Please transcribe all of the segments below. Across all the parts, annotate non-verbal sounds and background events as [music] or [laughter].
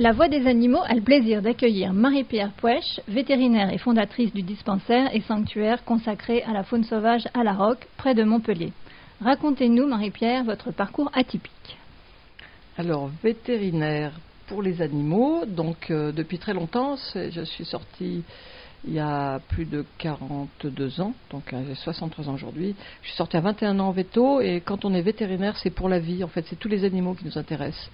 La Voix des animaux a le plaisir d'accueillir Marie-Pierre Pouèche, vétérinaire et fondatrice du dispensaire et sanctuaire consacré à la faune sauvage à la Roque, près de Montpellier. Racontez-nous, Marie-Pierre, votre parcours atypique. Alors, vétérinaire pour les animaux, donc euh, depuis très longtemps, je suis sortie il y a plus de 42 ans, donc euh, j'ai 63 ans aujourd'hui. Je suis sortie à 21 ans en veto et quand on est vétérinaire, c'est pour la vie. En fait, c'est tous les animaux qui nous intéressent.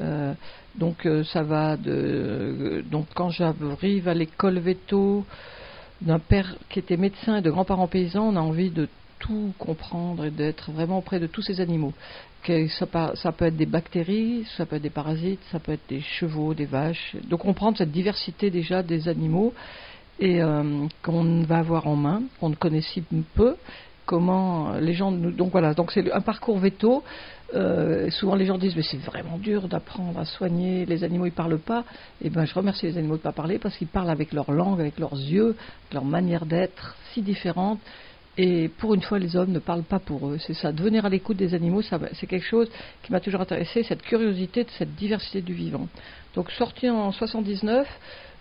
Euh, donc euh, ça va de donc quand j'arrive à l'école veto d'un père qui était médecin et de grands-parents paysans, on a envie de tout comprendre et d'être vraiment auprès de tous ces animaux. Ça, peut être des bactéries, ça peut être des parasites, ça peut être des chevaux, des vaches. De comprendre cette diversité déjà des animaux et euh, qu'on va avoir en main, qu'on ne connaît si peu, comment les gens donc voilà donc c'est un parcours veto euh, souvent les gens disent mais c'est vraiment dur d'apprendre à soigner. Les animaux ils parlent pas. Et eh ben je remercie les animaux de pas parler parce qu'ils parlent avec leur langue avec leurs yeux leur manière d'être si différente. Et pour une fois les hommes ne parlent pas pour eux. C'est ça. Devenir à l'écoute des animaux c'est quelque chose qui m'a toujours intéressé cette curiosité de cette diversité du vivant. Donc sorti en 79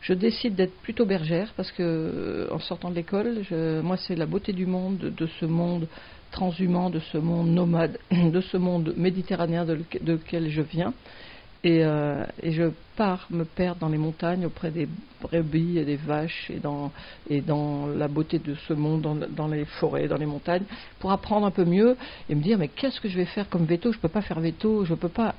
je décide d'être plutôt bergère parce que euh, en sortant de l'école, moi c'est la beauté du monde, de ce monde transhumant, de ce monde nomade, [clears throat] de ce monde méditerranéen de, lequel je viens. Euh, et, je pars me perdre dans les montagnes auprès des brebis et des vaches et dans, et dans la beauté de ce monde, dans, dans, les forêts, dans les montagnes, pour apprendre un peu mieux et me dire mais qu'est-ce que je vais faire comme veto? Je ne peux pas faire veto, je ne peux pas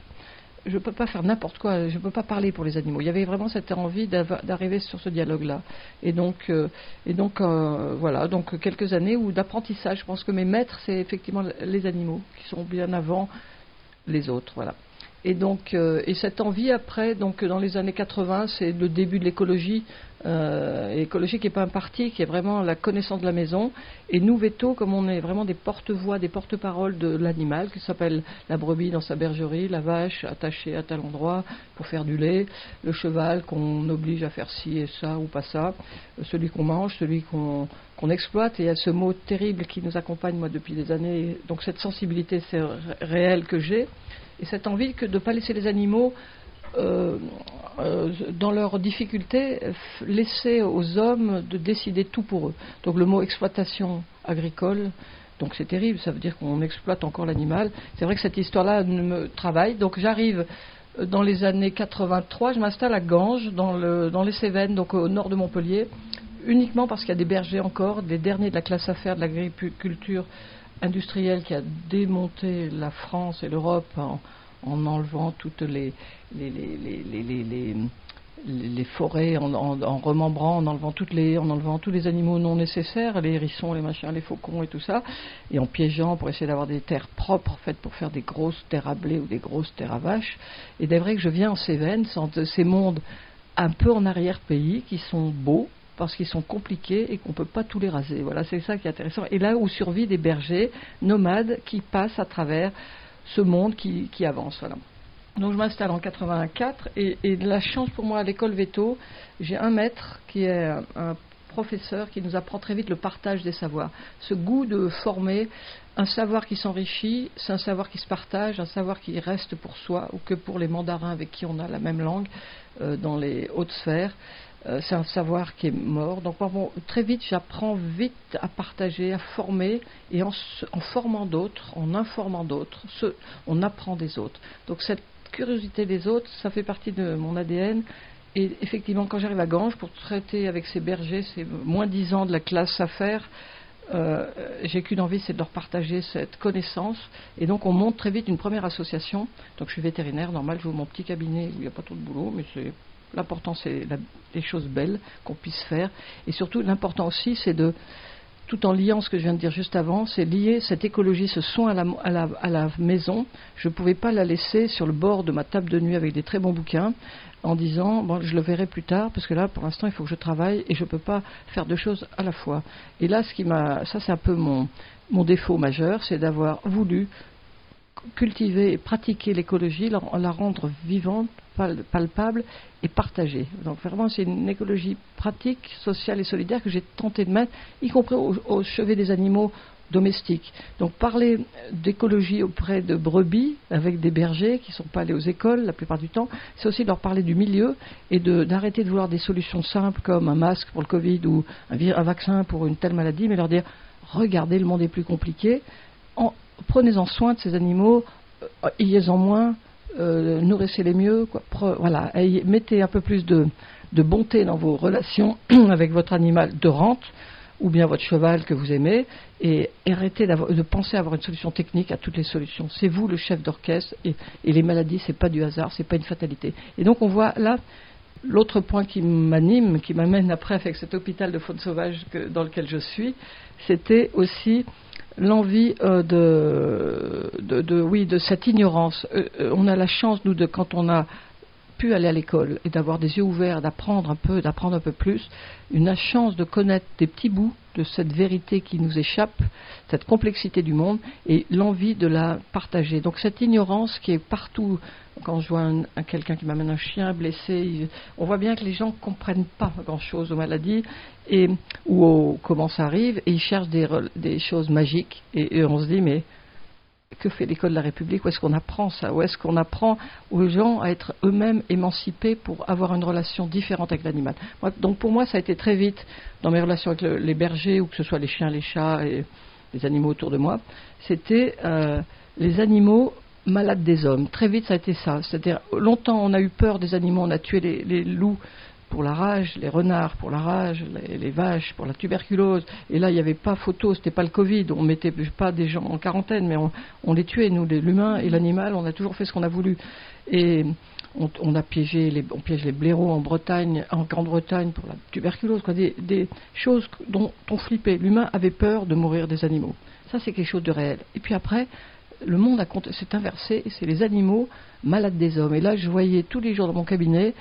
je ne peux pas faire n'importe quoi, je ne peux pas parler pour les animaux. Il y avait vraiment cette envie d'arriver sur ce dialogue-là. Et donc, euh, euh, voilà, donc quelques années d'apprentissage. Je pense que mes maîtres, c'est effectivement les animaux qui sont bien avant les autres. Voilà. Et donc, euh, et cette envie après, donc dans les années 80, c'est le début de l'écologie. Euh, écologie qui n'est pas un parti, qui est vraiment la connaissance de la maison. Et nous, Veto, comme on est vraiment des porte-voix, des porte-paroles de l'animal, qui s'appelle la brebis dans sa bergerie, la vache attachée à tel endroit pour faire du lait, le cheval qu'on oblige à faire ci et ça ou pas ça, celui qu'on mange, celui qu'on exploite. Et il y a ce mot terrible qui nous accompagne, moi, depuis des années. Donc cette sensibilité réelle que j'ai et cette envie que de ne pas laisser les animaux euh, euh, dans leurs difficultés, laisser aux hommes de décider tout pour eux. Donc le mot exploitation agricole, donc c'est terrible, ça veut dire qu'on exploite encore l'animal. C'est vrai que cette histoire-là me travaille. Donc j'arrive dans les années 83, je m'installe à Ganges, dans, le, dans les Cévennes, donc au nord de Montpellier, uniquement parce qu'il y a des bergers encore, des derniers de la classe affaires de l'agriculture industriel qui a démonté la France et l'Europe en, enlevant toutes les, les, les, les, forêts, en, en, remembrant, en enlevant toutes les, en enlevant tous les animaux non nécessaires, les hérissons, les machins, les faucons et tout ça, et en piégeant pour essayer d'avoir des terres propres faites pour faire des grosses terres à blé ou des grosses terres à vaches. Et c'est vrai que je viens en Cévennes, ces mondes un peu en arrière-pays qui sont beaux, parce qu'ils sont compliqués et qu'on ne peut pas tous les raser. Voilà, c'est ça qui est intéressant. Et là où survivent des bergers nomades qui passent à travers ce monde qui, avance. Donc je m'installe en 84 et, et, la chance pour moi à l'école Veto, j'ai un maître qui est un, professeur qui nous apprend très vite le partage des savoirs. Ce goût de former un savoir qui s'enrichit, c'est un savoir qui se partage, un savoir qui reste pour soi ou que pour les mandarins avec qui on a la même langue euh, dans les hautes sphères. Euh, c'est un savoir qui est mort. Donc très vite, j'apprends vite à partager, à former, et en, formant d'autres, en informant d'autres, on apprend des autres. Donc cette curiosité des autres, ça fait partie de mon ADN. Et effectivement, quand j'arrive à Ganges pour traiter avec ces bergers, c'est moins dix ans de la classe à faire, euh, j'ai qu'une envie, c'est de leur partager cette connaissance. Et donc, on monte très vite une première association. Donc, je suis vétérinaire, normal, je mon petit cabinet où il n'y a pas trop de boulot, mais c'est L'important, c'est les choses belles qu'on puisse faire. Et surtout, l'important aussi, c'est de, tout en liant ce que je viens de dire juste avant, c'est lier cette écologie, ce soin à la, maison. Je ne pouvais pas la laisser sur le bord de ma table de nuit avec des très bons bouquins en disant bon, je le verrai plus tard parce que là pour l'instant il faut que je travaille et je ne peux pas faire deux choses à la fois. Et là ce qui m'a ça c'est un peu mon, mon défaut majeur, c'est d'avoir voulu cultiver et pratiquer l'écologie, la, rendre vivante, palpable et partagée. Donc vraiment, c'est une écologie pratique, sociale et solidaire que j'ai tenté de mettre, y compris au, chevet des animaux, domestiques. Donc parler d'écologie auprès de brebis avec des bergers qui ne sont pas allés aux écoles la plupart du temps, c'est aussi leur parler du milieu et d'arrêter de, vouloir des solutions simples comme un masque pour le Covid ou un, vaccin pour une telle maladie, mais leur dire regardez, le monde est plus compliqué, prenez-en soin de ces animaux, euh, ayez-en moins, euh, nourrissez-les mieux, voilà, mettez un peu plus de, de bonté dans vos relations [clears throat] avec votre animal de rente ou bien votre cheval que vous aimez, et arrêtez de penser avoir une solution technique à toutes les solutions. C'est vous le chef d'orchestre, et, les maladies, c'est pas du hasard, c'est pas une fatalité. Et donc on voit là l'autre point qui m'anime, qui m'amène après avec cet hôpital de faune sauvage dans lequel je suis, c'était aussi l'envie euh, de, oui, de cette ignorance. Euh, euh, on a la chance, nous, de quand on a pu aller à l'école et d'avoir des yeux ouverts, d'apprendre un peu, d'apprendre un peu plus, une chance de connaître des petits bouts de cette vérité qui nous échappe, cette complexité du monde et l'envie de la partager. Donc cette ignorance qui est partout, quand je vois un, quelqu'un qui m'amène un chien blessé, on voit bien que les gens ne comprennent pas grand-chose aux maladies et, ou comment ça arrive et ils cherchent des, choses magiques. Et on se dit mais que fait l'école de la République? Où est-ce qu'on apprend ça? Où est-ce qu'on apprend aux gens à être eux-mêmes émancipés pour avoir une relation différente avec l'animal? Donc pour moi, ça a été très vite dans mes relations avec les bergers, ou que ce soit les chiens, les chats et les animaux autour de moi, c'était euh, les animaux malades des hommes. Très vite, ça a été ça. C'est-à-dire, longtemps, on a eu peur des animaux, on a tué les loups pour la rage, les renards pour la rage, les, vaches pour la tuberculose. Et là, il n'y avait pas photo, c'était pas le Covid. On mettait pas des gens en quarantaine, mais on, les tuait, nous, l'humain et l'animal. On a toujours fait ce qu'on a voulu. Et on, a piégé, les, on blaireaux en Bretagne, en Grande-Bretagne pour la tuberculose, des, des choses dont on flippait. L'humain avait peur de mourir des animaux. Ça, c'est quelque chose de réel. Et puis après, le monde s'est inversé, c'est les animaux malades des hommes. Et là, je voyais tous les jours dans mon cabinet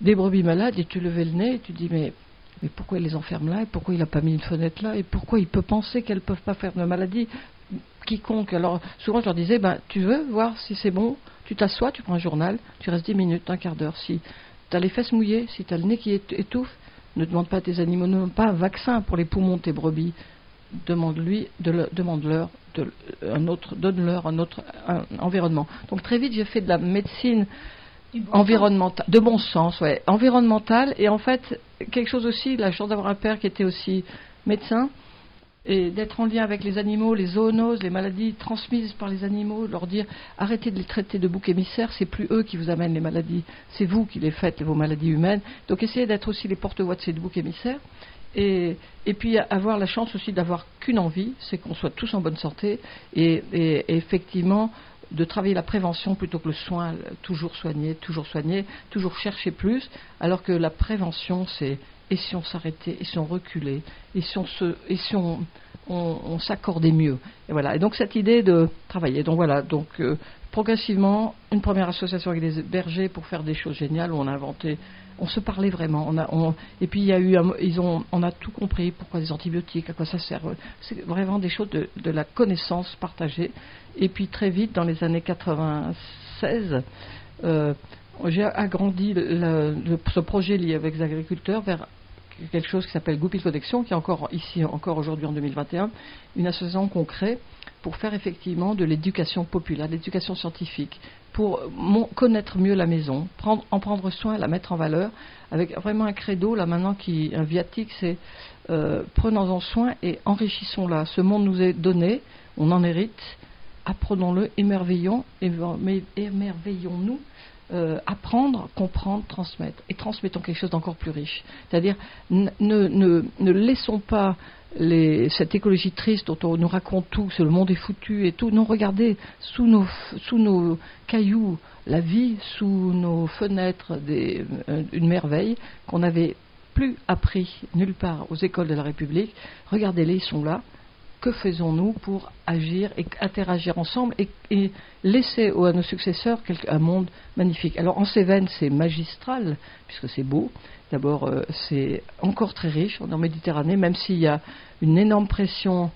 des brebis malades et tu levais le nez et tu dis mais, pourquoi il les enferme là et pourquoi il n'a pas mis une fenêtre là et pourquoi il peut penser qu'elles ne peuvent pas faire de maladie quiconque? Alors souvent je leur disais ben, tu veux voir si c'est bon, tu t'assois, tu prends un journal, tu restes 10 minutes, un quart d'heure. Si tu as les fesses mouillées, si tu as le nez qui étouffe, ne demande pas à tes animaux, ne demande pas un vaccin pour les poumons de tes brebis. Demande-lui, de demande-leur de, un autre, donne-leur un autre environnement. Donc très vite j'ai fait de la médecine environnemental, de bon sens, ouais, environnemental et en fait quelque chose aussi, la chance d'avoir un père qui était aussi médecin et d'être en lien avec les animaux, les zoonoses, les maladies transmises par les animaux, leur dire arrêtez de les traiter de boucs émissaires, c'est plus eux qui vous amènent les maladies, c'est vous qui les faites, vos maladies humaines. Donc essayez d'être aussi les porte-voix de ces boucs émissaires. Et, puis avoir la chance aussi d'avoir qu'une envie, c'est qu'on soit tous en bonne santé et, et effectivement de travailler la prévention plutôt que le soin, toujours soigner, toujours soigner, toujours chercher plus, alors que la prévention, c'est et si on s'arrêtait, et si on reculait, et si on se, et si on, on, s'accordait mieux. Et voilà. Et donc cette idée de travailler. Donc voilà. Donc euh, progressivement, une première association avec des bergers pour faire des choses géniales où on a inventé on se parlait vraiment. On a, et puis il y a eu, ils ont, on a tout compris. Pourquoi des antibiotiques, à quoi ça sert. C'est vraiment des choses de, la connaissance partagée. Et puis très vite, dans les années 96, euh, j'ai agrandi ce projet lié avec les agriculteurs vers quelque chose qui s'appelle Goupil Protection, qui est encore ici, encore aujourd'hui en 2021, une association qu'on crée pour faire effectivement de l'éducation populaire, de l'éducation scientifique, pour connaître mieux la maison, prendre, en prendre soin, la mettre en valeur, avec vraiment un credo là maintenant qui un viatique, c'est euh, prenons-en soin et enrichissons-la. Ce monde nous est donné, on en hérite, apprenons-le, émerveillons, émerveillons-nous euh, apprendre, comprendre, transmettre. Et transmettons quelque chose d'encore plus riche. C'est-à-dire, ne, laissons pas cette écologie triste dont on nous raconte tout, que le monde est foutu et tout. Non, regardez, sous nos, sous nos cailloux, la vie, sous nos fenêtres, des, euh, une merveille qu'on n'avait plus appris nulle part aux écoles de la République. Regardez-les, ils sont là que faisons-nous pour agir et interagir ensemble et, laisser à nos successeurs un monde magnifique? Alors en Cévennes, c'est magistral, puisque c'est beau. D'abord, euh, c'est encore très riche en Méditerranée, même s'il y a une énorme pression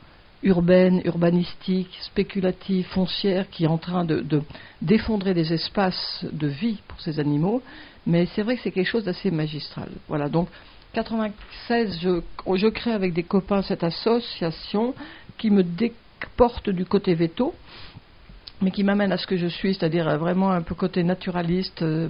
urbaine, urbanistique, spéculative, foncière, qui est en train de, défondrer des espaces de vie pour ces animaux. Mais c'est vrai que c'est quelque chose d'assez magistral. Voilà, donc 96, je, je, crée avec des copains cette association qui me, porte du côté veto, mais qui m'amène à ce que je suis, c'est-à-dire vraiment un peu côté naturaliste, euh,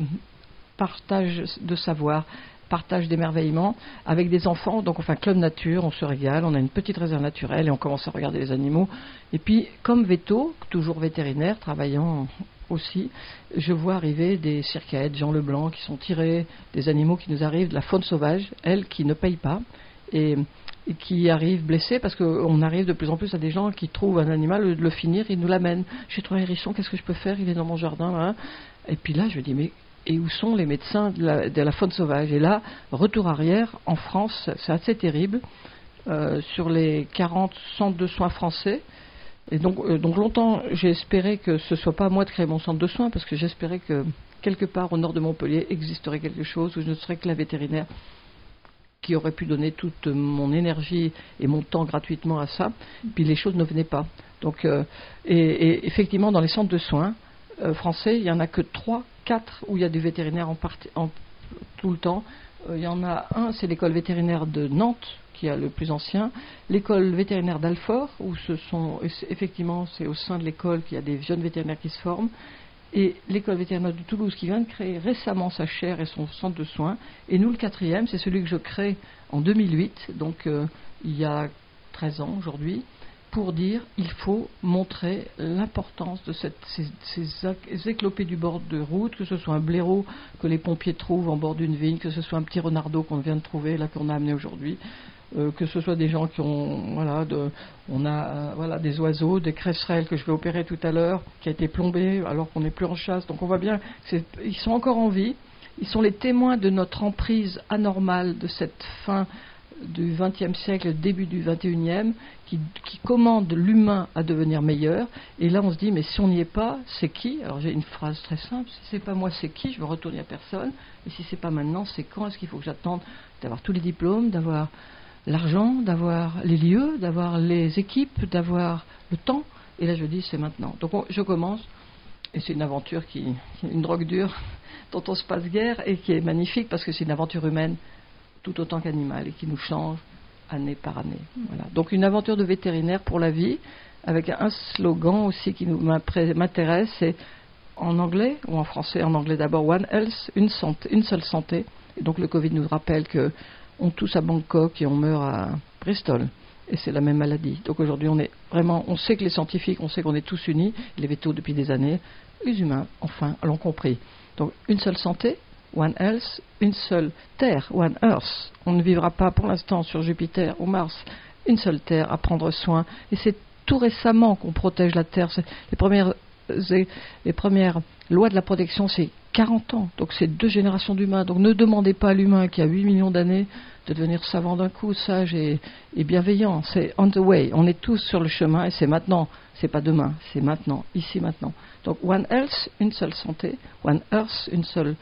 partage de savoir, partage d'émerveillement avec des enfants. Donc on fait un club nature, on se régale, on a une petite réserve naturelle et on commence à regarder les animaux. Et puis, comme veto, toujours vétérinaire, travaillant aussi, je vois arriver des circaètes, Jean Leblanc, qui sont tirés, des animaux qui nous arrivent de la faune sauvage, elle qui ne paye pas. Et qui arrivent blessés parce qu'on arrive de plus en plus à des gens qui trouvent un animal, de le finir, ils nous l'amènent. J'ai trouvé un hérisson, qu'est-ce que je peux faire? Il est dans mon jardin. Et puis là, je dis, mais et où sont les médecins de la, faune sauvage? Et là, retour arrière, en France, c'est assez terrible. Euh, sur les 40 centres de soins français, et donc, euh, donc longtemps, j'ai espéré que ce soit pas à moi de créer mon centre de soins, parce que j'espérais que quelque part au nord de Montpellier existerait quelque chose où je ne serais que la vétérinaire qui aurait pu donner toute mon énergie et mon temps gratuitement à ça. Puis les choses ne venaient pas. Donc, euh, et, effectivement, dans les centres de soins euh, français, il n'y en a que 3, 4 où il y a des vétérinaires en, en tout le temps. Il y en a un, c'est l'école vétérinaire de Nantes, qui est le plus ancien, l'école vétérinaire d'Alfort, où ce sont effectivement c'est au sein de l'école qu'il y a des jeunes vétérinaires qui se forment, et l'école vétérinaire de Toulouse qui vient de créer récemment sa chaire et son centre de soins. Et nous, le quatrième, c'est celui que je crée en 2008, donc euh, il y a 13 ans aujourd'hui, pour dire il faut montrer l'importance de ces, ces, éclopés du bord de route, que ce soit un blaireau que les pompiers trouvent en bord d'une vigne, que ce soit un petit renardeau qu'on vient de trouver, là qu'on a amené aujourd'hui, euh, que ce soit des gens qui ont, voilà, de, on a euh, voilà, des oiseaux, des cresserelles que je vais opérer tout à l'heure, qui a été plombé alors qu'on n'est plus en chasse. Donc on voit bien qu'ils sont encore en vie. Ils sont les témoins de notre emprise anormale de cette fin du XXe siècle, début du XXIe, qui, qui commande l'humain à devenir meilleur. Et là, on se dit, mais si on n'y est pas, c'est qui? Alors j'ai une phrase très simple si c'est pas moi, c'est qui? Je veux retourner à personne. Et si c'est pas maintenant, c'est quand Est-ce qu'il faut que j'attende d'avoir tous les diplômes, d'avoir l'argent, d'avoir les lieux, d'avoir les équipes, d'avoir le temps. Et là, je dis, c'est maintenant. Donc, je commence, et c'est une aventure qui, une drogue dure, [laughs] dont on se passe guère, et qui est magnifique parce que c'est une aventure humaine tout autant qu'animale et qui nous change année par année. Voilà. Donc, une aventure de vétérinaire pour la vie, avec un slogan aussi qui m'intéresse, c'est en anglais ou en français, en anglais d'abord, One Health, une, santé, une seule santé. Et donc, le Covid nous rappelle que on tousse à Bangkok et on meurt à Bristol. Et c'est la même maladie. Donc aujourd'hui, on est vraiment, on sait que les scientifiques, on sait qu'on est tous unis, les vétos depuis des années, les humains, enfin, l'ont compris. Donc une seule santé, One Health, une seule Terre, One Earth. On ne vivra pas pour l'instant sur Jupiter ou Mars, une seule Terre à prendre soin. Et c'est tout récemment qu'on protège la Terre. Les premières, les premières lois de la protection, c'est 40 ans. Donc c'est deux générations d'humains. Donc ne demandez pas à l'humain qui a 8 millions d'années de devenir savant d'un coup, sage et, bienveillant. C'est on the way. On est tous sur le chemin et c'est maintenant. C'est pas demain, c'est maintenant, ici maintenant. Donc One Health, une seule santé. One Earth, une seule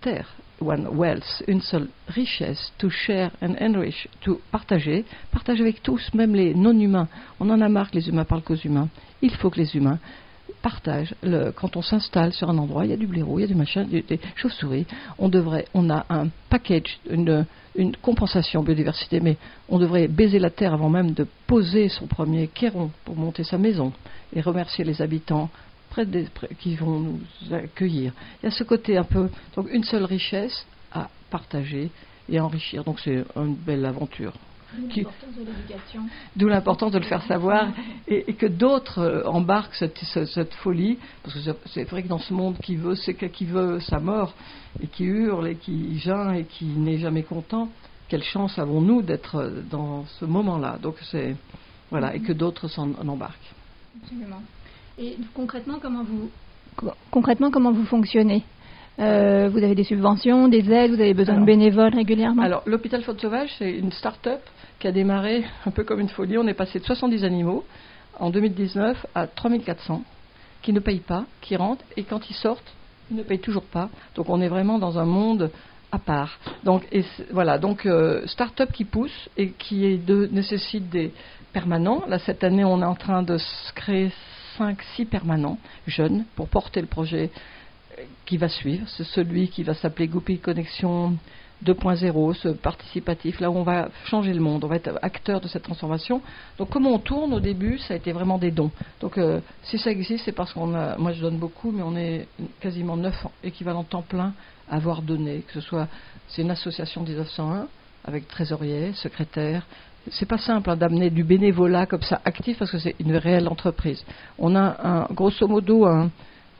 terre. One Wealth, une seule richesse. To share and enrich, to partager. Partager avec tous, même les non-humains. On en a marre que les humains parlent qu'aux humains. Il faut que les humains partage. Le, quand on s'installe sur un endroit, il y a du blaireau, il y a du machin, des, chauves-souris. On devrait, on a un package, une, une, compensation biodiversité, mais on devrait baiser la terre avant même de poser son premier kéron pour monter sa maison et remercier les habitants près des, qui vont nous accueillir. Il y a ce côté un peu, donc une seule richesse à partager et enrichir. Donc c'est une belle aventure. D'où l'importance de le faire savoir [laughs] et, que d'autres euh, embarquent cette, cette, folie. Parce que c'est vrai que dans ce monde qui veut, c'est qui veut sa mort et qui hurle et qui geint et qui n'est jamais content, quelle chance avons-nous d'être dans ce moment-là? Donc c'est voilà et que d'autres s'en embarquent. Absolument. Et concrètement, comment vous concrètement comment vous fonctionnez? Euh, vous avez des subventions, des aides, vous avez besoin de bénévoles régulièrement Alors, l'hôpital Faute Sauvage, c'est une start-up qui a démarré un peu comme une folie. On est passé de 70 animaux en 2019 à 3400 qui ne payent pas, qui rentrent et quand ils sortent, ils ne payent toujours pas. Donc on est vraiment dans un monde à part. Donc voilà, donc euh, start-up qui pousse et qui est de, nécessite des permanents. Là cette année, on est en train de créer 5 6 permanents jeunes pour porter le projet qui va suivre. C'est celui qui va s'appeler Goupil Connexion 2.0, ce participatif, là où on va changer le monde, on va être acteur de cette transformation. Donc comment on tourne au début, ça a été vraiment des dons. Donc euh, si ça existe, c'est parce qu'on a, moi je donne beaucoup, mais on est quasiment 9 équivalents temps plein à avoir donné, que ce soit, c'est une association 1901 avec trésorier, secrétaire. C'est pas simple hein, d'amener du bénévolat comme ça actif parce que c'est une réelle entreprise. On a grosso modo un,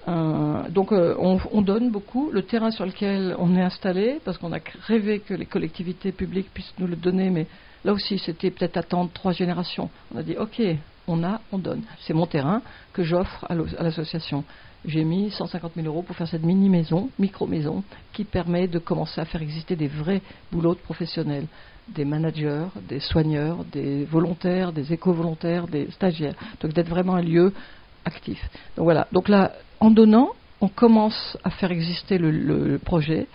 donc euh, on, donne beaucoup. Le terrain sur lequel on est installé, parce qu'on a rêvé que les collectivités publiques puissent nous le donner, mais là aussi c'était peut-être attendre trois générations. On a dit ok, on a, on donne. C'est mon terrain que j'offre à l'association. J'ai mis 150 000 euros pour faire cette mini-maison, micro-maison, qui permet de commencer à faire exister des vrais boulots de professionnels, des managers, des soigneurs, des volontaires, des éco-volontaires, des stagiaires. Donc d'être vraiment un lieu actif. Donc voilà. Donc là, en donnant, on commence à faire exister le, projet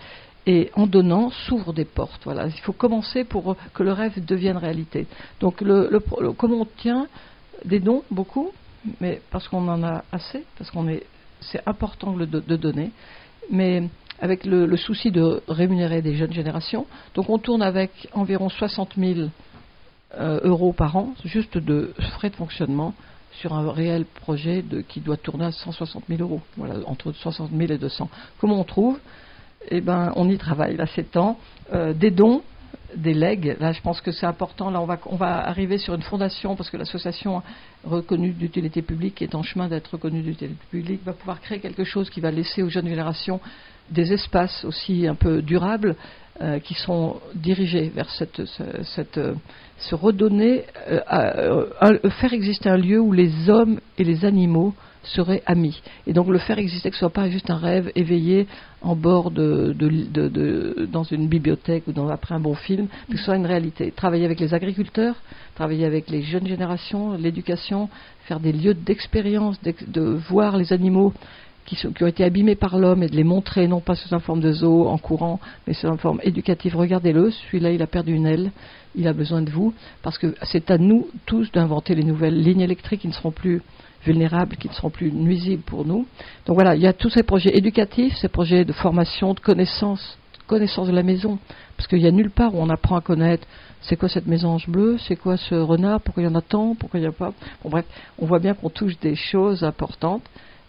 et en donnant s'ouvrent des portes. Voilà, il faut commencer pour que le rêve devienne réalité. Donc, le, comment on tient des dons, beaucoup, mais parce qu'on en a assez, parce qu'on est, c'est important de, donner, mais avec le, souci de rémunérer des jeunes générations. Donc, on tourne avec environ 60 000 euh, euros par an, juste de frais de fonctionnement sur un réel projet de, qui doit tourner à 160 000 euros, voilà, entre 60 000 et 200. Comment on trouve? Eh ben, on y travaille, là, c'est temps. Euh, des dons, des legs, là, je pense que c'est important. Là, on va, on va arriver sur une fondation, parce que l'association reconnue d'utilité publique, qui est en chemin d'être reconnue d'utilité publique, va pouvoir créer quelque chose qui va laisser aux jeunes générations des espaces aussi un peu durables euh, qui sont dirigés vers cette, cette, se redonner, euh, faire exister un lieu où les hommes et les animaux seraient amis. Et donc le faire exister, que ce soit pas juste un rêve éveillé en bord de, dans une bibliothèque ou dans, après un bon film, que ce soit une réalité. Travailler avec les agriculteurs, travailler avec les jeunes générations, l'éducation, faire des lieux d'expérience, de voir les animaux qui, ont été abîmés par l'homme et de les montrer, non pas sous une forme de zoo en courant, mais sous une forme éducative. Regardez-le, celui-là, il a perdu une aile, il a besoin de vous, parce que c'est à nous tous d'inventer les nouvelles lignes électriques qui ne seront plus vulnérables, qui ne seront plus nuisibles pour nous. Donc voilà, il y a tous ces projets éducatifs, ces projets de formation, de connaissance, de connaissance de la maison, parce qu'il n'y a nulle part où on apprend à connaître c'est quoi cette mésange bleue, c'est quoi ce renard, pourquoi il y en a tant, pourquoi il n'y a pas. Bref, on voit bien qu'on touche des choses importantes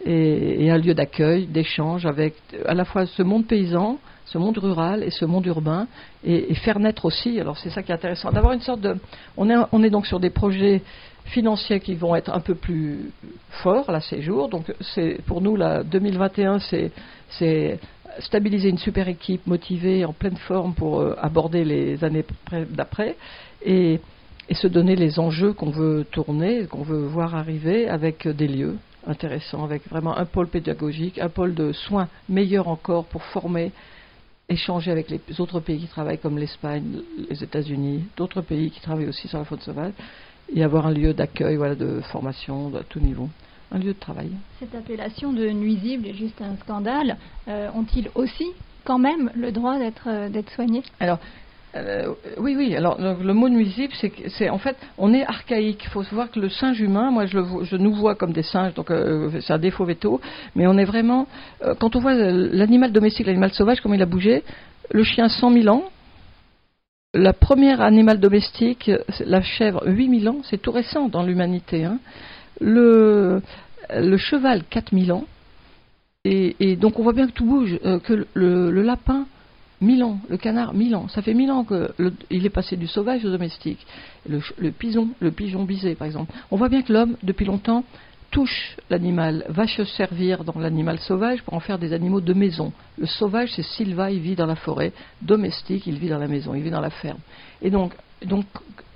et, un lieu d'accueil, d'échange avec à la fois ce monde paysan, ce monde rural et ce monde urbain, et, faire naître aussi, alors c'est ça qui est intéressant, d'avoir une sorte de... On est, on est donc sur des projets financiers qui vont être un peu plus forts, là, ces jours. Donc, c'est, pour nous, là, 2021, c'est, c'est stabiliser une super équipe motivée, en pleine forme pour euh, aborder les années d'après, et, et se donner les enjeux qu'on veut tourner, qu'on veut voir arriver avec des lieux intéressant, avec vraiment un pôle pédagogique, un pôle de soins meilleur encore pour former, échanger avec les autres pays qui travaillent comme l'Espagne, les États-Unis, d'autres pays qui travaillent aussi sur la faune sauvage, et avoir un lieu d'accueil, voilà, de formation à tout niveau un lieu de travail. Cette appellation de nuisible est juste un scandale. Euh, ont-ils aussi quand même le droit d'être euh, soignés? Alors, euh, oui, oui. Alors le, mot nuisible, c'est en fait, on est archaïque. Il faut voir que le singe humain, moi, je, je nous vois comme des singes, donc euh, c'est un défaut veto. Mais on est vraiment, euh, quand on voit l'animal domestique, l'animal sauvage, comment il a bougé, le chien 100 000 ans, la première animal domestique, la chèvre 8000 ans, c'est tout récent dans l'humanité. Hein. Le, le cheval 4000 ans, et, et, donc on voit bien que tout bouge, que le, le lapin Mille ans, le canard, mille ans. Ça fait mille ans qu'il est passé du sauvage au domestique. Le, le, pigeon, le pigeon bisé, par exemple. On voit bien que l'homme, depuis longtemps, touche l'animal, va se servir dans l'animal sauvage pour en faire des animaux de maison. Le sauvage, c'est Sylva, il vit dans la forêt. Domestique, il vit dans la maison, il vit dans la ferme. Et donc, donc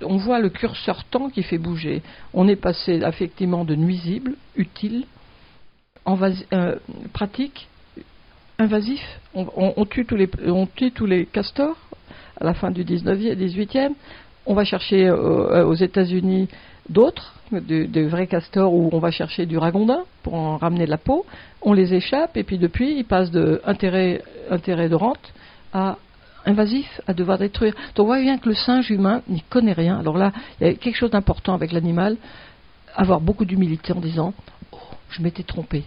on voit le curseur temps qui fait bouger. On est passé effectivement de nuisible, utile, euh, pratique, invasif. On, tue tous les, castors à la fin du 19e, 18e. On va chercher euh, aux États-Unis d'autres, des vrais castors où on va chercher du ragondin pour en ramener de la peau. On les échappe et puis depuis, ils passent de intérêt, intérêt de rente à invasif, à devoir détruire. Donc on voit bien que le singe humain n'y connaît rien. Alors là, il y a quelque chose d'important avec l'animal, avoir beaucoup d'humilité en disant oh, je m'étais trompé,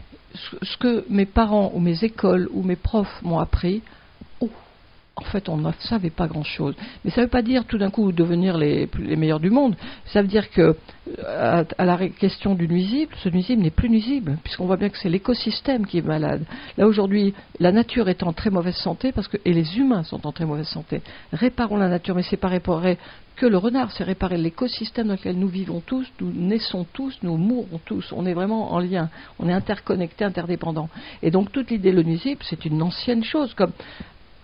ce, que mes parents ou mes écoles ou mes profs m'ont appris, oh, je m'étais trompé. En fait, on ne savait pas grand-chose. Mais ça ne veut pas dire tout d'un coup devenir les, meilleurs du monde. Ça veut dire que, à, la question du nuisible, ce nuisible n'est plus nuisible, puisqu'on voit bien que c'est l'écosystème qui est malade. Là, aujourd'hui, la nature est en très mauvaise santé, parce que, et les humains sont en très mauvaise santé. Réparons la nature, mais c'est pas réparer que le renard, c'est réparer l'écosystème dans lequel nous vivons tous, nous naissons tous, nous mourons tous. On est vraiment en lien, on est interconnectés, interdépendants. Et donc, toute l'idée le nuisible, c'est une ancienne chose, comme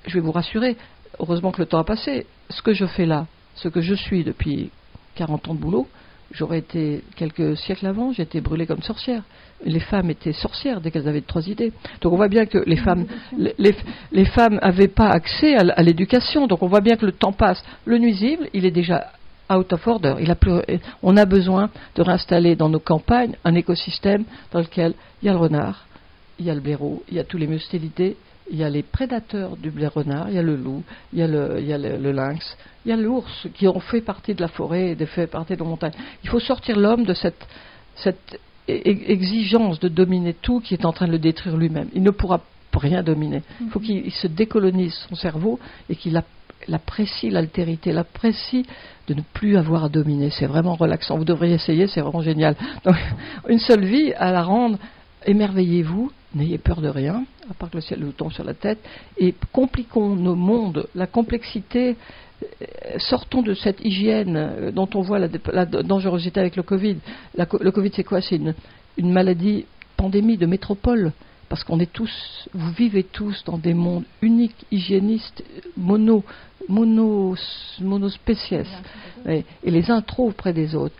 je vais vous rassurer, heureusement que le temps a passé, ce que je fais là, ce que je suis depuis 40 ans de boulot, j'aurais été quelques siècles avant, été brûlée comme sorcière. Les femmes étaient sorcières dès qu'elles avaient trois idées. Donc on voit bien que les femmes, les, femmes n'avaient pas accès à, l'éducation. Donc on voit bien que le temps passe. Le nuisible, il est déjà out of order. Il a plus, on a besoin de réinstaller dans nos campagnes un écosystème dans lequel il y a le renard, il y a le blaireau, il y a tous les mustélidés, il y a les prédateurs du blé renard, il y a le loup, il y a le, lynx, il y a l'ours qui ont fait partie de la forêt et fait partie de la montagne. Il faut sortir l'homme de cette, cette e-, e-, exigence de dominer tout qui est en train de le détruire lui-même. Il ne pourra rien dominer. Il faut qu'il se décolonise son cerveau et qu'il apprécie l'altérité, l'apprécie de ne plus avoir à dominer. C'est vraiment relaxant. Vous devriez essayer, c'est vraiment génial. Donc, [laughs] une seule vie à la rendre émerveillez-vous, n'ayez peur de rien, à part que le ciel nous tombe sur la tête, et compliquons nos mondes, la complexité, euh, sortons de cette hygiène euh, dont on voit la, dangerosité avec le Covid. le Covid, c'est quoi? C'est une, maladie, pandémie de métropole, parce qu'on est tous, vous vivez tous dans des mondes uniques, hygiénistes, mono, mono, monospéciès, et, et les uns trop près des autres.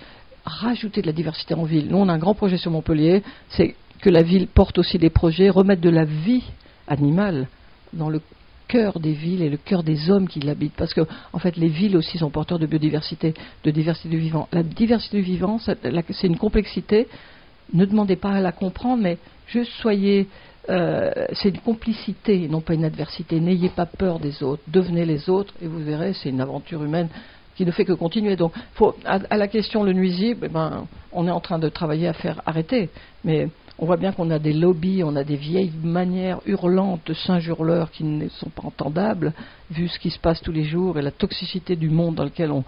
Rajouter de la diversité en ville. Nous, on a un grand projet sur Montpellier, c'est que la ville porte aussi des projets, remettre de la vie animale dans le cœur des villes et le cœur des hommes qui l'habitent. Parce que, en fait, les villes aussi sont porteurs de biodiversité, de diversité du vivant. La diversité du vivant, c'est une complexité. Ne demandez pas à la comprendre, mais juste soyez. Euh, c'est une complicité, non pas une adversité. N'ayez pas peur des autres. Devenez les autres, et vous verrez, c'est une aventure humaine qui ne fait que continuer. Donc, à, la question le nuisible, eh ben, on est en train de travailler à faire arrêter. Mais on voit bien qu'on a des lobbies, on a des vieilles manières hurlantes de singes hurleurs qui ne sont pas entendables, vu ce qui se passe tous les jours et la toxicité du monde dans lequel on,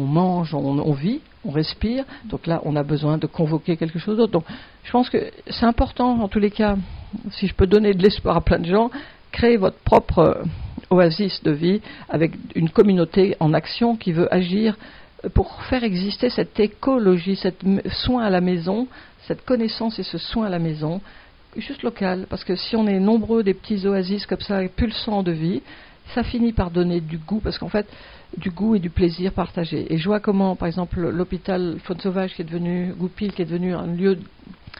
mange, on, vit, on respire. Donc là, on a besoin de convoquer quelque chose d'autre. Donc, je pense que c'est important, en tous les cas, si je peux donner de l'espoir à plein de gens, créer votre propre oasis de vie avec une communauté en action qui veut agir pour faire exister cette écologie, cette soin à la maison, cette connaissance et ce soin à la maison, juste local, parce que si on est nombreux des petits oasis comme ça, pulsants de vie, ça finit par donner du goût, parce qu'en fait, du goût et du plaisir partagé. Et je vois comment, par exemple, l'hôpital Faune Sauvage, qui est devenu, Goupil, qui est devenu un lieu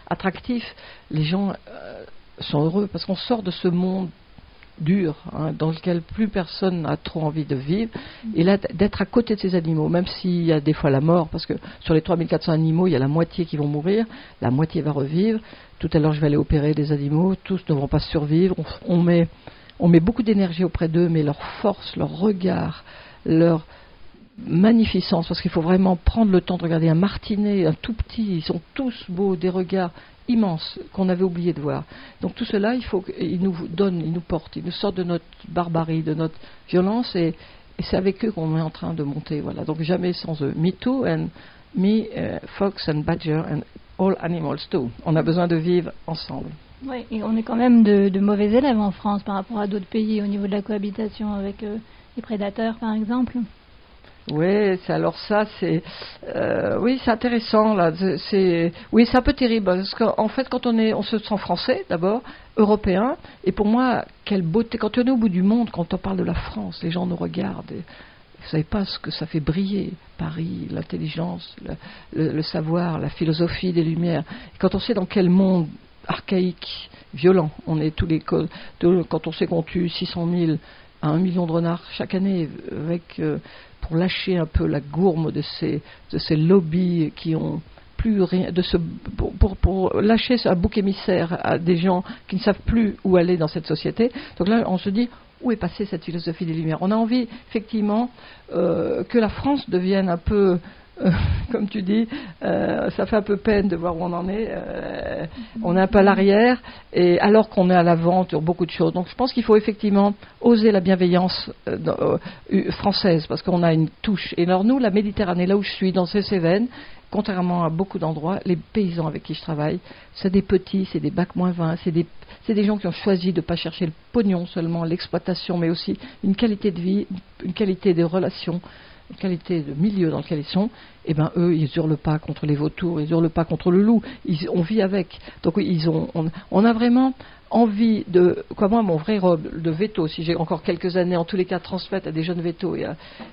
attractif, les gens euh, sont heureux, parce qu'on sort de ce monde dur, hein, dans lequel plus personne n'a trop envie de vivre, et là d'être à côté de ces animaux, même s'il y a des fois la mort, parce que sur les 3400 animaux, il y a la moitié qui vont mourir, la moitié va revivre. Tout à l'heure, je vais aller opérer des animaux, tous ne vont pas survivre. On, met, on met beaucoup d'énergie auprès d'eux, mais leur force, leur regard, leur magnificence, parce qu'il faut vraiment prendre le temps de regarder un martinet, un tout petit, ils sont tous beaux, des regards immense qu'on avait oublié de voir. Donc tout cela, il faut qu'il nous donne, il nous porte, il nous sort de notre barbarie, de notre violence, et, c'est avec eux qu'on est en train de monter. Voilà. Donc jamais sans eux. Me too and me, uh, fox and badger and all animals too. On a besoin de vivre ensemble. Oui, et on est quand même de, mauvais élèves en France par rapport à d'autres pays au niveau de la cohabitation avec euh, les prédateurs, par exemple. Oui, alors ça, c'est euh, oui, c'est intéressant là. C'est oui, c'est un peu terrible parce qu'en fait, quand on est, on se sent français d'abord, européen, et pour moi, quelle beauté. Quand on est au bout du monde, quand on parle de la France, les gens nous regardent. Et, vous savez pas ce que ça fait briller Paris, l'intelligence, le, le, savoir, la philosophie des Lumières. Quand on sait dans quel monde archaïque, violent, on est tous les quand on sait qu'on tue 600 000 à un million de renards chaque année avec euh, pour lâcher un peu la gourme de ces, de ces lobbies qui ont plus rien, de ce, pour, pour, lâcher un bouc émissaire à des gens qui ne savent plus où aller dans cette société. Donc là, on se dit, où est passée cette philosophie des Lumières? On a envie, effectivement, euh, que la France devienne un peu euh, [laughs] comme tu dis, euh, ça fait un peu peine de voir où on en est. Euh, on est un peu à l'arrière, et alors qu'on est à l'avant sur beaucoup de choses. Donc je pense qu'il faut effectivement oser la bienveillance française, parce qu'on a une touche. Et alors nous, la Méditerranée, là où je suis, dans ces Cévennes, contrairement à beaucoup d'endroits, les paysans avec qui je travaille, c'est des petits, c'est des bacs moins 20, c'est des, des, gens qui ont choisi de ne pas chercher le pognon seulement, l'exploitation, mais aussi une qualité de vie, une qualité de relations, qualité de milieu dans lequel ils sont, eh ben eux, ils hurlent pas contre les vautours, ils hurlent pas contre le loup, ils, on vit avec. Donc ils ont, on, a vraiment envie de, quoi moi mon vrai robe de veto, si j'ai encore quelques années, en tous les cas transmettre à des jeunes vétos,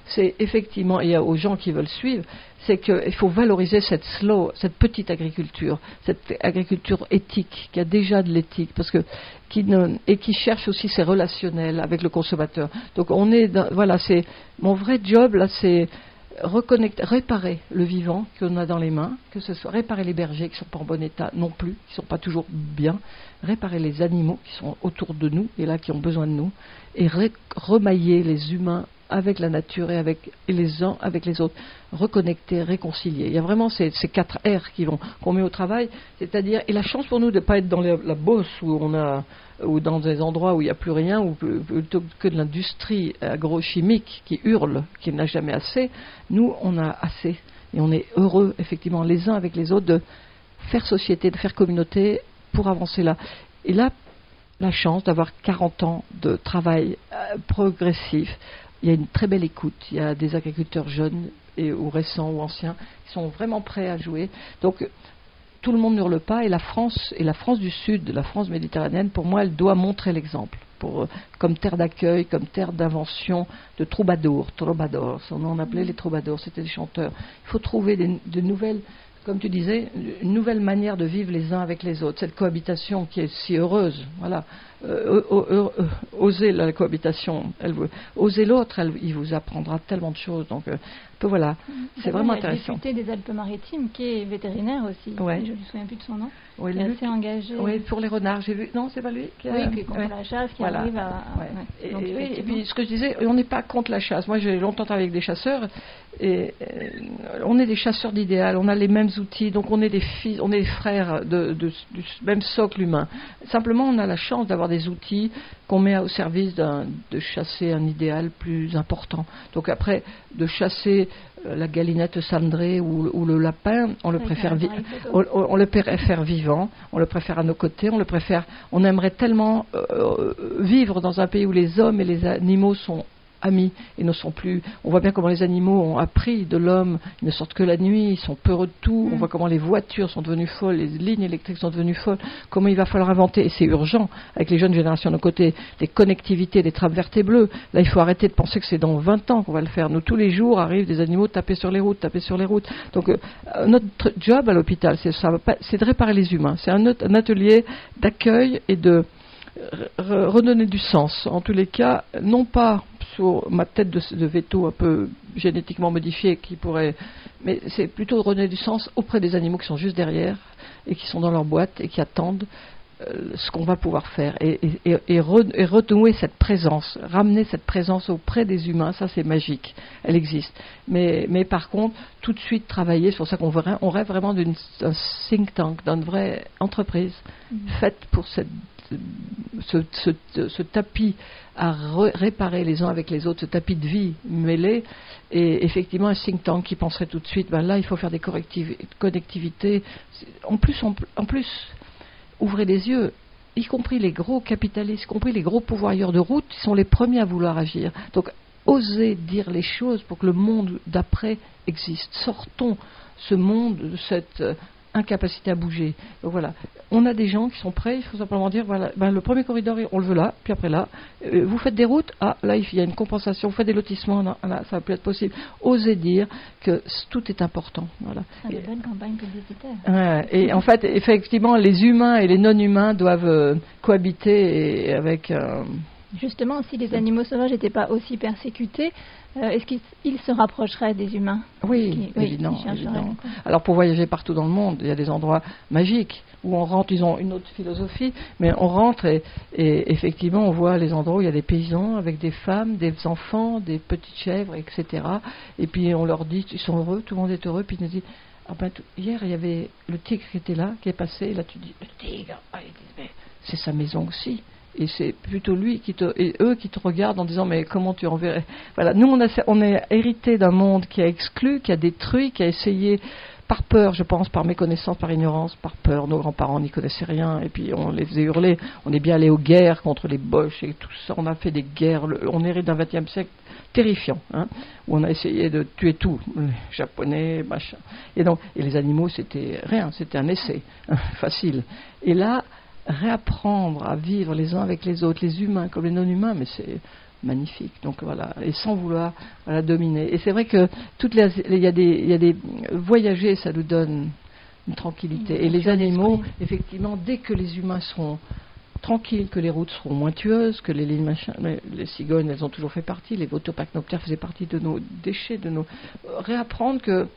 c'est effectivement, et aux gens qui veulent suivre, c'est qu'il faut valoriser cette slow, cette petite agriculture, cette agriculture éthique, qui a déjà de l'éthique, parce que qui et qui cherche aussi ses relationnels avec le consommateur. Donc on est, voilà, c'est mon vrai job là, c'est réparer le vivant qu'on a dans les mains, que ce soit réparer les bergers qui ne sont pas en bon état non plus, qui ne sont pas toujours bien, réparer les animaux qui sont autour de nous et là qui ont besoin de nous, et remailler les humains avec la nature et avec les uns avec les autres, reconnecter, réconcilier. Il y a vraiment ces, quatre R qui vont qu'on met au travail, c'est-à-dire et la chance pour nous de ne pas être dans la, bosse où on a ou dans des endroits où il n'y a plus rien, ou plutôt que de l'industrie agrochimique qui hurle, qui n'a jamais assez, nous on a assez et on est heureux effectivement les uns avec les autres de faire société, de faire communauté pour avancer là. Et là, la chance d'avoir 40 ans de travail euh, progressif il y a une très belle écoute. Il y a des agriculteurs jeunes ou récents ou anciens qui sont vraiment prêts à jouer. Donc tout le monde n'hurle pas et la France et la France du Sud, la France méditerranéenne, pour moi, elle doit montrer l'exemple. Pour, comme terre d'accueil, comme terre d'invention de troubadours, troubadours, on en appelait les troubadours, c'était des chanteurs. Il faut trouver de nouvelles comme tu disais, une nouvelle manière de vivre les uns avec les autres, cette cohabitation qui est si heureuse. Voilà, euh, euh, euh, oser la cohabitation, elle, oser l'autre, il vous apprendra tellement de choses. Donc, voilà, c'est vraiment intéressant. Il y a des Alpes-Maritimes qui est vétérinaire aussi. Je ne me souviens plus de son nom. Oui, il est assez engagé. Oui, pour les renards, j'ai vu. Non, c'est pas lui. Qui Oui, qui est contre la chasse, qui arrive à. et, puis, ce que je disais, on n'est pas contre la chasse. Moi, j'ai longtemps travaillé avec des chasseurs, et on est des chasseurs d'idéal. On a les mêmes outils, donc on est des fils, on est des frères de, du même socle humain. Simplement, on a la chance d'avoir des outils qu'on met au service de chasser un idéal plus important. Donc après, de chasser euh, la galinette cendrée ou, le lapin, on le, préfère on, le préfère vivant, on le préfère à nos côtés, on le préfère. On aimerait tellement euh, euh, vivre dans un pays où les hommes et les animaux sont amis et ne sont plus. On voit bien comment les animaux ont appris de l'homme, ils ne sortent que la nuit, ils sont peureux de tout. On voit comment les voitures sont devenues folles, les lignes électriques sont devenues folles. Comment il va falloir inventer, et c'est urgent avec les jeunes générations de côté, des connectivités, des trappes vertes et bleues. Là, il faut arrêter de penser que c'est dans 20 ans qu'on va le faire. Nous, tous les jours, arrivent des animaux taper sur les routes, taper sur les routes. Donc, euh, notre job à l'hôpital, c'est de réparer les humains. C'est un atelier d'accueil et de redonner du sens. En tous les cas, non pas sur ma tête de, veto un peu génétiquement modifiée qui pourrait, mais c'est plutôt redonner du sens auprès des animaux qui sont juste derrière et qui sont dans leur boîte et qui attendent euh, ce qu'on va pouvoir faire et, et, renouer cette présence, ramener cette présence auprès des humains, ça c'est magique, elle existe. Mais, mais, par contre, tout de suite travailler, c'est pour ça qu'on on rêve vraiment d'un think tank, d'une vraie entreprise mm. faite pour cette ce, tapis à réparer les uns avec les autres, ce tapis de vie mêlé, et effectivement un think tank qui penserait tout de suite, ben là il faut faire des connectivités. En plus, en, plus, ouvrez les yeux, y compris les gros capitalistes, y compris les gros pouvoirs de route, sont les premiers à vouloir agir. Donc osez dire les choses pour que le monde d'après existe. Sortons ce monde de cette incapacité à bouger. Donc voilà, on a des gens qui sont prêts, il faut simplement dire, voilà, ben, le premier corridor, on le veut là, puis après là, euh, vous faites des routes, ah, là, il y a une compensation, vous faites des lotissements, là, ça va plus être possible. Osez dire que tout est important. Voilà. C'est une bonne campagne publicitaire. et en fait, effectivement, les humains et les non-humains doivent euh, cohabiter avec... Euh, Justement, si les animaux sauvages n'étaient pas aussi persécutés, euh, est-ce qu'ils se rapprocheraient des humains? Oui, évidemment. Alors pour voyager partout dans le monde, il y a des endroits magiques où on rentre, ils ont une autre philosophie, mais on rentre et, effectivement on voit les endroits où il y a des paysans avec des femmes, des enfants, des petites chèvres, etc. Et puis on leur dit, ils sont heureux, tout le monde est heureux, puis ils nous disent, ah ben, hier il y avait le tigre qui était là, qui est passé, et là tu dis, le tigre, ah, c'est sa maison aussi et c'est plutôt lui qui te, et eux qui te regardent en disant mais comment tu enverrais? Voilà, nous on a, on est hérité d'un monde qui a exclu, qui a détruit, qui a essayé par peur, je pense, par méconnaissance, par ignorance, par peur. Nos grands-parents n'y connaissaient rien et puis on les faisait hurler. On est bien allé aux guerres contre les Boches et tout ça. On a fait des guerres. on hérite d'un XXe siècle terrifiant, hein, où on a essayé de tuer tout, les Japonais, machin. Et donc, et les animaux, c'était rien, c'était un essai, hein, facile. Et là, réapprendre à vivre les uns avec les autres, les humains comme les non-humains, mais c'est magnifique. Donc voilà, et sans vouloir voilà, dominer. Et c'est vrai que toutes les, il y a des, il y a des voyager, ça nous donne une tranquillité. Et les animaux, effectivement, dès que les humains seront tranquilles, que les routes seront moins tueuses, que les, les cigognes, elles ont toujours fait partie, les votopacnoptères faisaient partie de nos déchets, de nos réapprendre que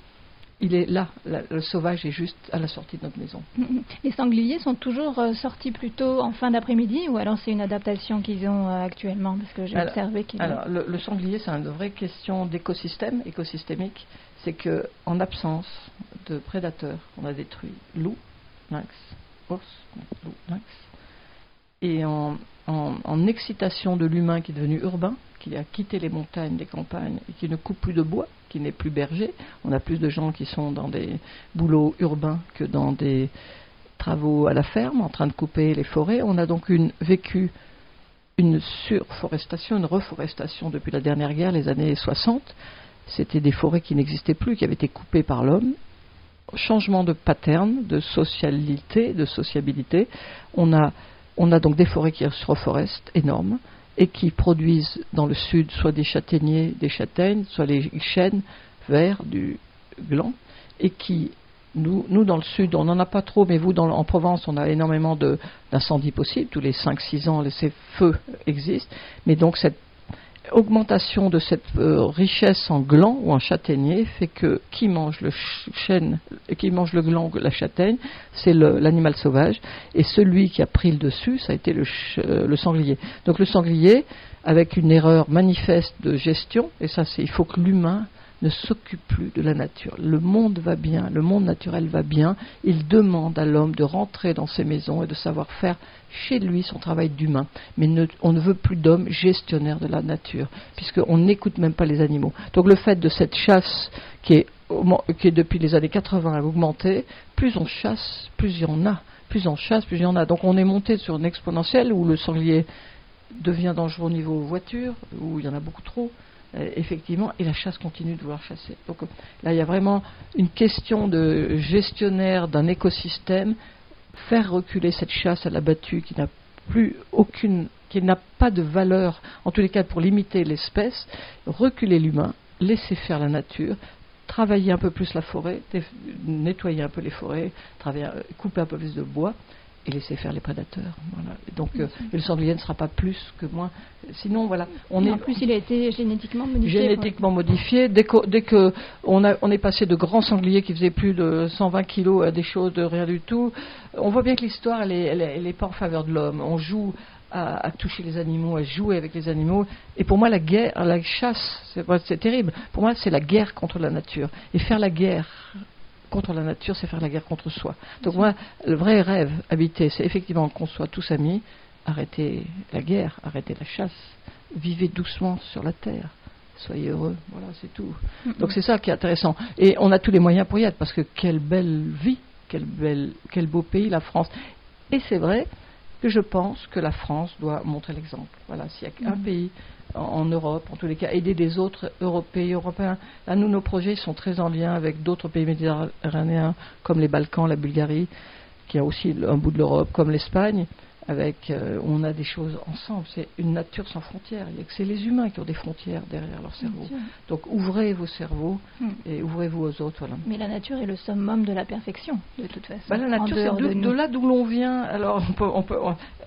il est là, le sauvage est juste à la sortie de notre maison. [laughs] Les sangliers sont toujours euh, sortis plutôt en fin d'après-midi ou alors c'est une adaptation qu'ils ont euh, actuellement? Parce que j'ai observé qu'il. Alors, le, sanglier, c'est une vraie question d'écosystème, écosystémique. C'est qu'en absence de prédateurs, on a détruit loup, lynx, ours, loup, lynx. Et en, en excitation de l'humain qui est devenu urbain, qui a quitté les montagnes, les campagnes, et qui ne coupe plus de bois, qui n'est plus berger. On a plus de gens qui sont dans des boulots urbains que dans des travaux à la ferme, en train de couper les forêts. On a donc vécu une surforestation, une reforestation depuis la dernière guerre, les années 60. C'était des forêts qui n'existaient plus, qui avaient été coupées par l'homme. Changement de pattern, de socialité, de sociabilité. On a, on a donc des forêts qui se reforestent énormes et qui produisent dans le sud soit des châtaigniers, des châtaignes, soit les chênes verts, du gland, et qui, nous, nous dans le sud, on n'en a pas trop, mais vous, en Provence, on a énormément d'incendies possibles, tous les 5-6 ans, ces feux existent, mais donc cette augmentation de cette euh, richesse en gland ou en châtaignier fait que qui mange le chêne, qui mange le gland, la châtaigne, c'est l'animal sauvage, et celui qui a pris le dessus, ça a été le, euh, le sanglier. Donc le sanglier, avec une erreur manifeste de gestion, et ça c'est, il faut que l'humain ne s'occupe plus de la nature. Le monde va bien, le monde naturel va bien. Il demande à l'homme de rentrer dans ses maisons et de savoir faire chez lui son travail d'humain. Mais on ne veut plus d'hommes gestionnaires de la nature, puisqu'on n'écoute même pas les animaux. Donc le fait de cette chasse qui est, depuis les années 80 à augmenter, plus on chasse, plus il y en a. Plus on chasse, plus il y en a. Donc on est monté sur une exponentielle où le sanglier devient dangereux au niveau voiture, où il y en a beaucoup trop. Euh, effectivement, et la chasse continue de vouloir chasser. Donc là, il y a vraiment une question de gestionnaire d'un écosystème, faire reculer cette chasse à la battue qui n'a plus aucune, qui n'a pas de valeur, en tous les cas pour limiter l'espèce, reculer l'humain, laisser faire la nature, travailler un peu plus la forêt, nettoyer un peu les forêts, couper un peu plus de bois, et laisser faire les prédateurs. Voilà. donc, euh, le sanglier ne sera pas plus que moins. Sinon, voilà, on est. En plus, il a été génétiquement modifié. Génétiquement modifié. Dès que, dès que on, a, on est passé de grands sangliers qui faisaient plus de 120 kilos à des choses de rien du tout, on voit bien que l'histoire, elle n'est elle, elle pas en faveur de l'homme. On joue à, à, toucher les animaux, à jouer avec les animaux. Et pour moi, la guerre, la chasse, c'est terrible. Pour moi, c'est la guerre contre la nature. Et faire la guerre contre la nature, c'est faire la guerre contre soi. Donc moi, le vrai rêve habité, c'est effectivement qu'on soit tous amis, arrêter la guerre, arrêter la chasse, vivez doucement sur la terre. Soyez heureux, voilà, c'est tout. Donc c'est ça qui est intéressant. Et on a tous les moyens pour y être, parce que quelle belle vie, quel, belle, quel beau pays, la France. Et c'est vrai que je pense que la France doit montrer l'exemple. Voilà, s'il y a un pays en, Europe, en tous les cas, aider des autres pays européens. Là, nous, nos projets sont très en lien avec d'autres pays méditerranéens, comme les Balkans, la Bulgarie, qui a aussi un bout de l'Europe, comme l'Espagne avec, euh, on a des choses ensemble. C'est une nature sans frontières. C'est les humains qui ont des frontières derrière leur cerveau. Donc ouvrez vos cerveaux hmm. et ouvrez-vous aux autres. Voilà. Mais la nature est le summum de la perfection, de toute façon. Bah, la nature, c'est de, là d'où l'on vient. Alors, on peut,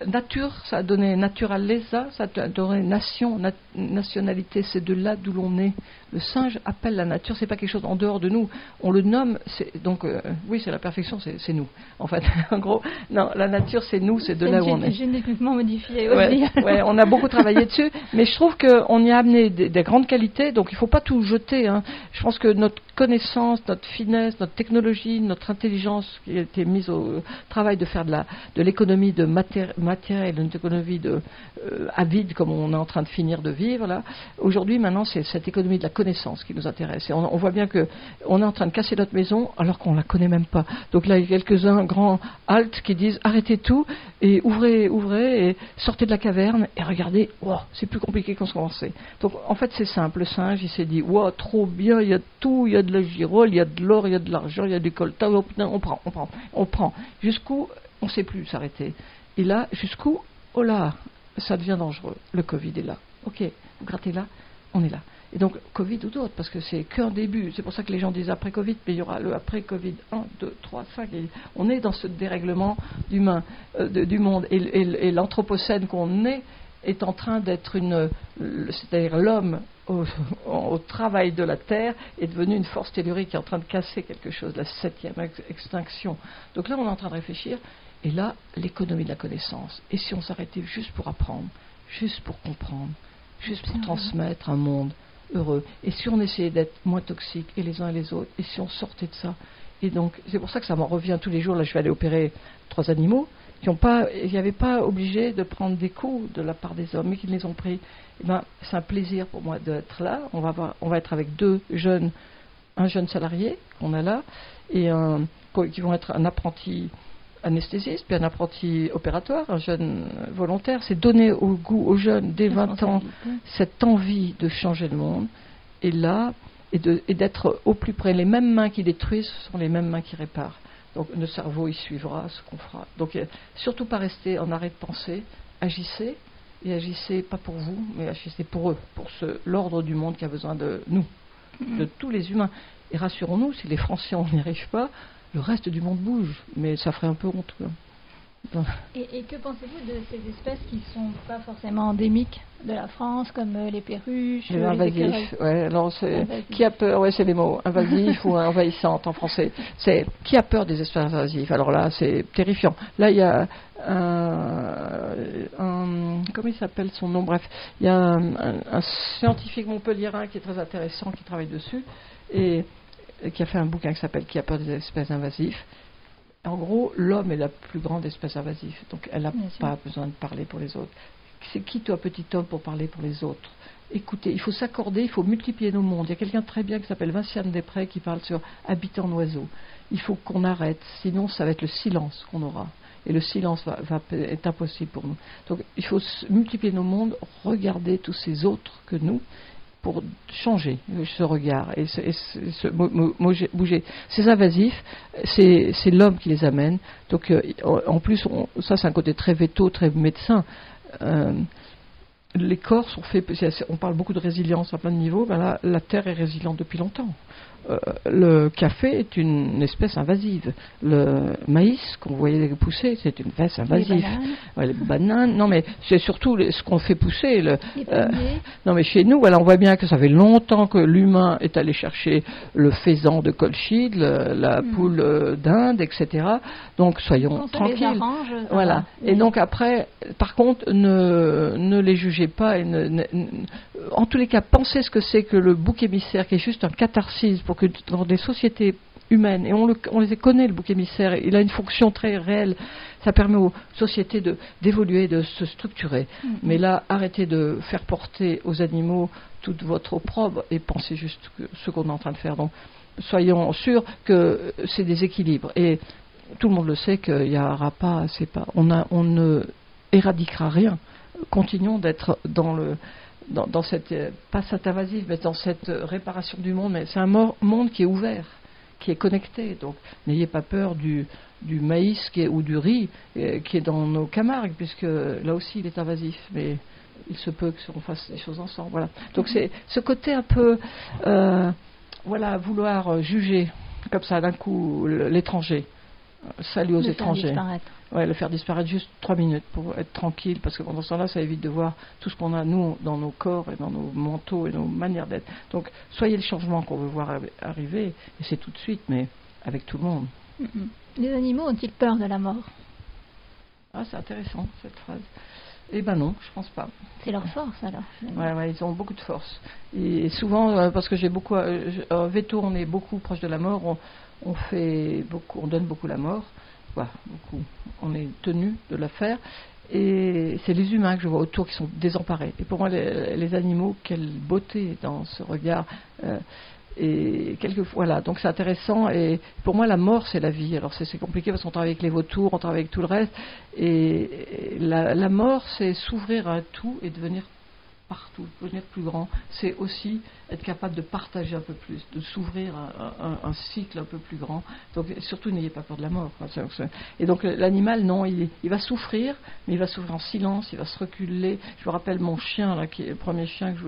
nature, ça a donné naturaleza, ça a donné nation, nationalité, c'est de là d'où l'on est. Le singe appelle la nature, c'est pas quelque chose en dehors de nous. On le nomme, donc euh, oui, c'est la perfection, c'est nous. En fait, [laughs] en gros, non, la nature, c'est nous, c'est de là où on est. Génétiquement modifié aussi. [laughs] Ouais, on a beaucoup travaillé dessus, mais je trouve qu'on y a amené des, grandes qualités, donc il ne faut pas tout jeter. Hein. Je pense que notre connaissance, notre finesse, notre technologie, notre intelligence qui a été mise au travail de faire de l'économie de, et de économie de euh, avide comme on est en train de finir de vivre là. Aujourd'hui, maintenant, c'est cette économie de la connaissance qui nous intéresse. On, voit bien que on est en train de casser notre maison alors qu'on la connaît même pas. Donc là, il y a quelques-uns grands haltes qui disent arrêtez tout et ouvrez, ouvrez et sortez de la caverne et regardez. Wow, c'est plus compliqué qu'on se pensait. Donc en fait, c'est simple. Le singe, il s'est dit wow, trop bien, il y a tout, il y a de la girole, il y a de l'or, il y a de l'argent, il y a du coltan. Oh, on prend, on prend, on prend. Jusqu'où on ne sait plus s'arrêter. Et là, jusqu'où Oh là, ça devient dangereux. Le Covid est là. Ok, vous grattez là, on est là. Et donc, Covid ou d'autres, parce que c'est qu'un début. C'est pour ça que les gens disent après Covid, mais il y aura le après Covid 1, 2, 3, 5. on est dans ce dérèglement humain, euh, du monde. Et, l'anthropocène qu'on est est en train d'être une. C'est-à-dire l'homme [laughs] au, travail de la Terre est devenu une force tellurique qui est en train de casser quelque chose, la septième extinction. Donc là, on est en train de réfléchir. Et là, l'économie de la connaissance. Et si on s'arrêtait juste pour apprendre, juste pour comprendre, juste pour transmettre un monde heureux. Et si on essayait d'être moins toxiques, et les uns et les autres, et si on sortait de ça? Et donc, c'est pour ça que ça m'en revient tous les jours. Là, je vais aller opérer trois animaux qui n'ont pas, avait pas obligé de prendre des coups de la part des hommes, mais qui les ont pris. Eh ben, c'est un plaisir pour moi d'être là. On va, on va être avec deux jeunes, un jeune salarié qu'on a là, et un, qui vont être un apprenti anesthésiste, puis un apprenti opératoire, un jeune volontaire, c'est donner au goût aux jeunes dès 20 ans cette envie de changer le monde. Et là, et d'être au plus près. Les mêmes mains qui détruisent sont les mêmes mains qui réparent. Donc le cerveau y suivra ce qu'on fera. Donc euh, surtout pas rester en arrêt de pensée, agissez et agissez pas pour vous, mais agissez pour eux, pour l'ordre du monde qui a besoin de nous, mm-hmm. de tous les humains. Et rassurons-nous, si les Français n'y arrivent pas, le reste du monde bouge, mais ça ferait un peu honte. [laughs] Et, que pensez-vous de ces espèces qui ne sont pas forcément endémiques de la France, comme euh, les perruches Les invasifs, ouais, alors qui a peur, ouais, c'est les mots, invasif ou [laughs] envahissante en français. C'est qui a peur des espèces invasives Alors là, c'est terrifiant. Là, il y a un, comment il s'appelle son nom? Bref, il y a un, un scientifique montpelliérain qui est très intéressant, qui travaille dessus et qui a fait un bouquin qui s'appelle Qui a peur des espèces invasives. En gros, l'homme est la plus grande espèce invasive, donc elle n'a pas besoin de parler pour les autres. C'est qui toi, petit homme, pour parler pour les autres? Écoutez, il faut s'accorder, il faut multiplier nos mondes. Il y a quelqu'un très bien qui s'appelle Vinciane Després qui parle sur habiter en oiseau. Il faut qu'on arrête, sinon ça va être le silence qu'on aura. Et le silence va, va, est impossible pour nous. Donc il faut multiplier nos mondes, regarder tous ces autres que nous, pour changer ce regard et, se, bouger. Ces invasifs, c'est l'homme qui les amène. Donc, euh, en plus, ça c'est un côté très veto, très médecin. Euh, les corps sont faits, on parle beaucoup de résilience à plein de niveaux, ben là, la Terre est résiliente depuis longtemps. Euh, le café est une espèce invasive. Le maïs qu'on voyait pousser, c'est une espèce invasive. Les bananes. non mais c'est surtout ce qu'on fait pousser. Le, euh, non mais chez nous, on voit bien que ça fait longtemps que l'humain est allé chercher le faisan de Colchide, la hmm. poule euh, d'Inde, etc. Donc soyons tranquilles. voilà. Et donc après, par contre, ne, ne les jugez pas et ne, en tous les cas, pensez ce que c'est que le bouc émissaire, qui est juste un catharsis pour que dans des sociétés humaines, et on, les connaît, le bouc émissaire, il a une fonction très réelle, ça permet aux sociétés d'évoluer, de, se structurer. Mm-hmm. Mais là, arrêtez de faire porter aux animaux toute votre opprobre et pensez juste ce qu'on est en train de faire. Donc, soyons sûrs que c'est des équilibres. Et tout le monde le sait qu'il n'y aura pas, pas on, on ne éradiquera rien. Continuons d'être dans le dans, cette, euh, pas cette invasive, mais dans cette euh, réparation du monde. Mais c'est un monde qui est ouvert, qui est connecté. Donc n'ayez pas peur du, du maïs qui ou du riz euh, qui est dans nos Camargues, puisque là aussi il est invasif. Mais il se peut qu'on fasse des choses ensemble. Voilà. Donc c'est ce côté un peu, voilà, vouloir juger comme ça d'un coup l'étranger. Salut aux Le faire étrangers. disparaître. Ouais, le faire disparaître juste trois minutes pour être tranquille, parce que pendant ce temps-là, ça évite de voir tout ce qu'on a, nous, dans nos corps et dans nos manteaux et nos manières d'être. Donc, soyez le changement qu'on veut voir arri- arriver, et c'est tout de suite, mais avec tout le monde. Mhm. Les animaux ont-ils peur de la mort? Ah, c'est intéressant, cette phrase. Eh ben non, je pense pas. C'est leur force alors. Ouais, ouais, ils ont beaucoup de force. Et souvent, euh, parce que j'ai beaucoup, euh, je- euh, Veto, on est beaucoup proche de la mort, on, on fait beaucoup, on donne beaucoup la mort, Voilà, beaucoup. On est tenu de la faire. Et c'est les humains que je vois autour qui sont désemparés. Et pour moi, les, les animaux, quelle beauté dans ce regard. Et quelquefois, voilà, donc c'est intéressant. Et pour moi, la mort, c'est la vie. Alors c'est compliqué parce qu'on travaille avec les vautours, on travaille avec tout le reste. Et, la, mort, c'est s'ouvrir à tout et devenir partout, devenir plus grand. C'est aussi être capable de partager un peu plus, de s'ouvrir à, un cycle un peu plus grand. Donc surtout, n'ayez pas peur de la mort. Et donc l'animal, non, il, il va souffrir, mais il va souffrir en silence, il va se reculer. Je me rappelle mon chien, là, qui est le premier chien que je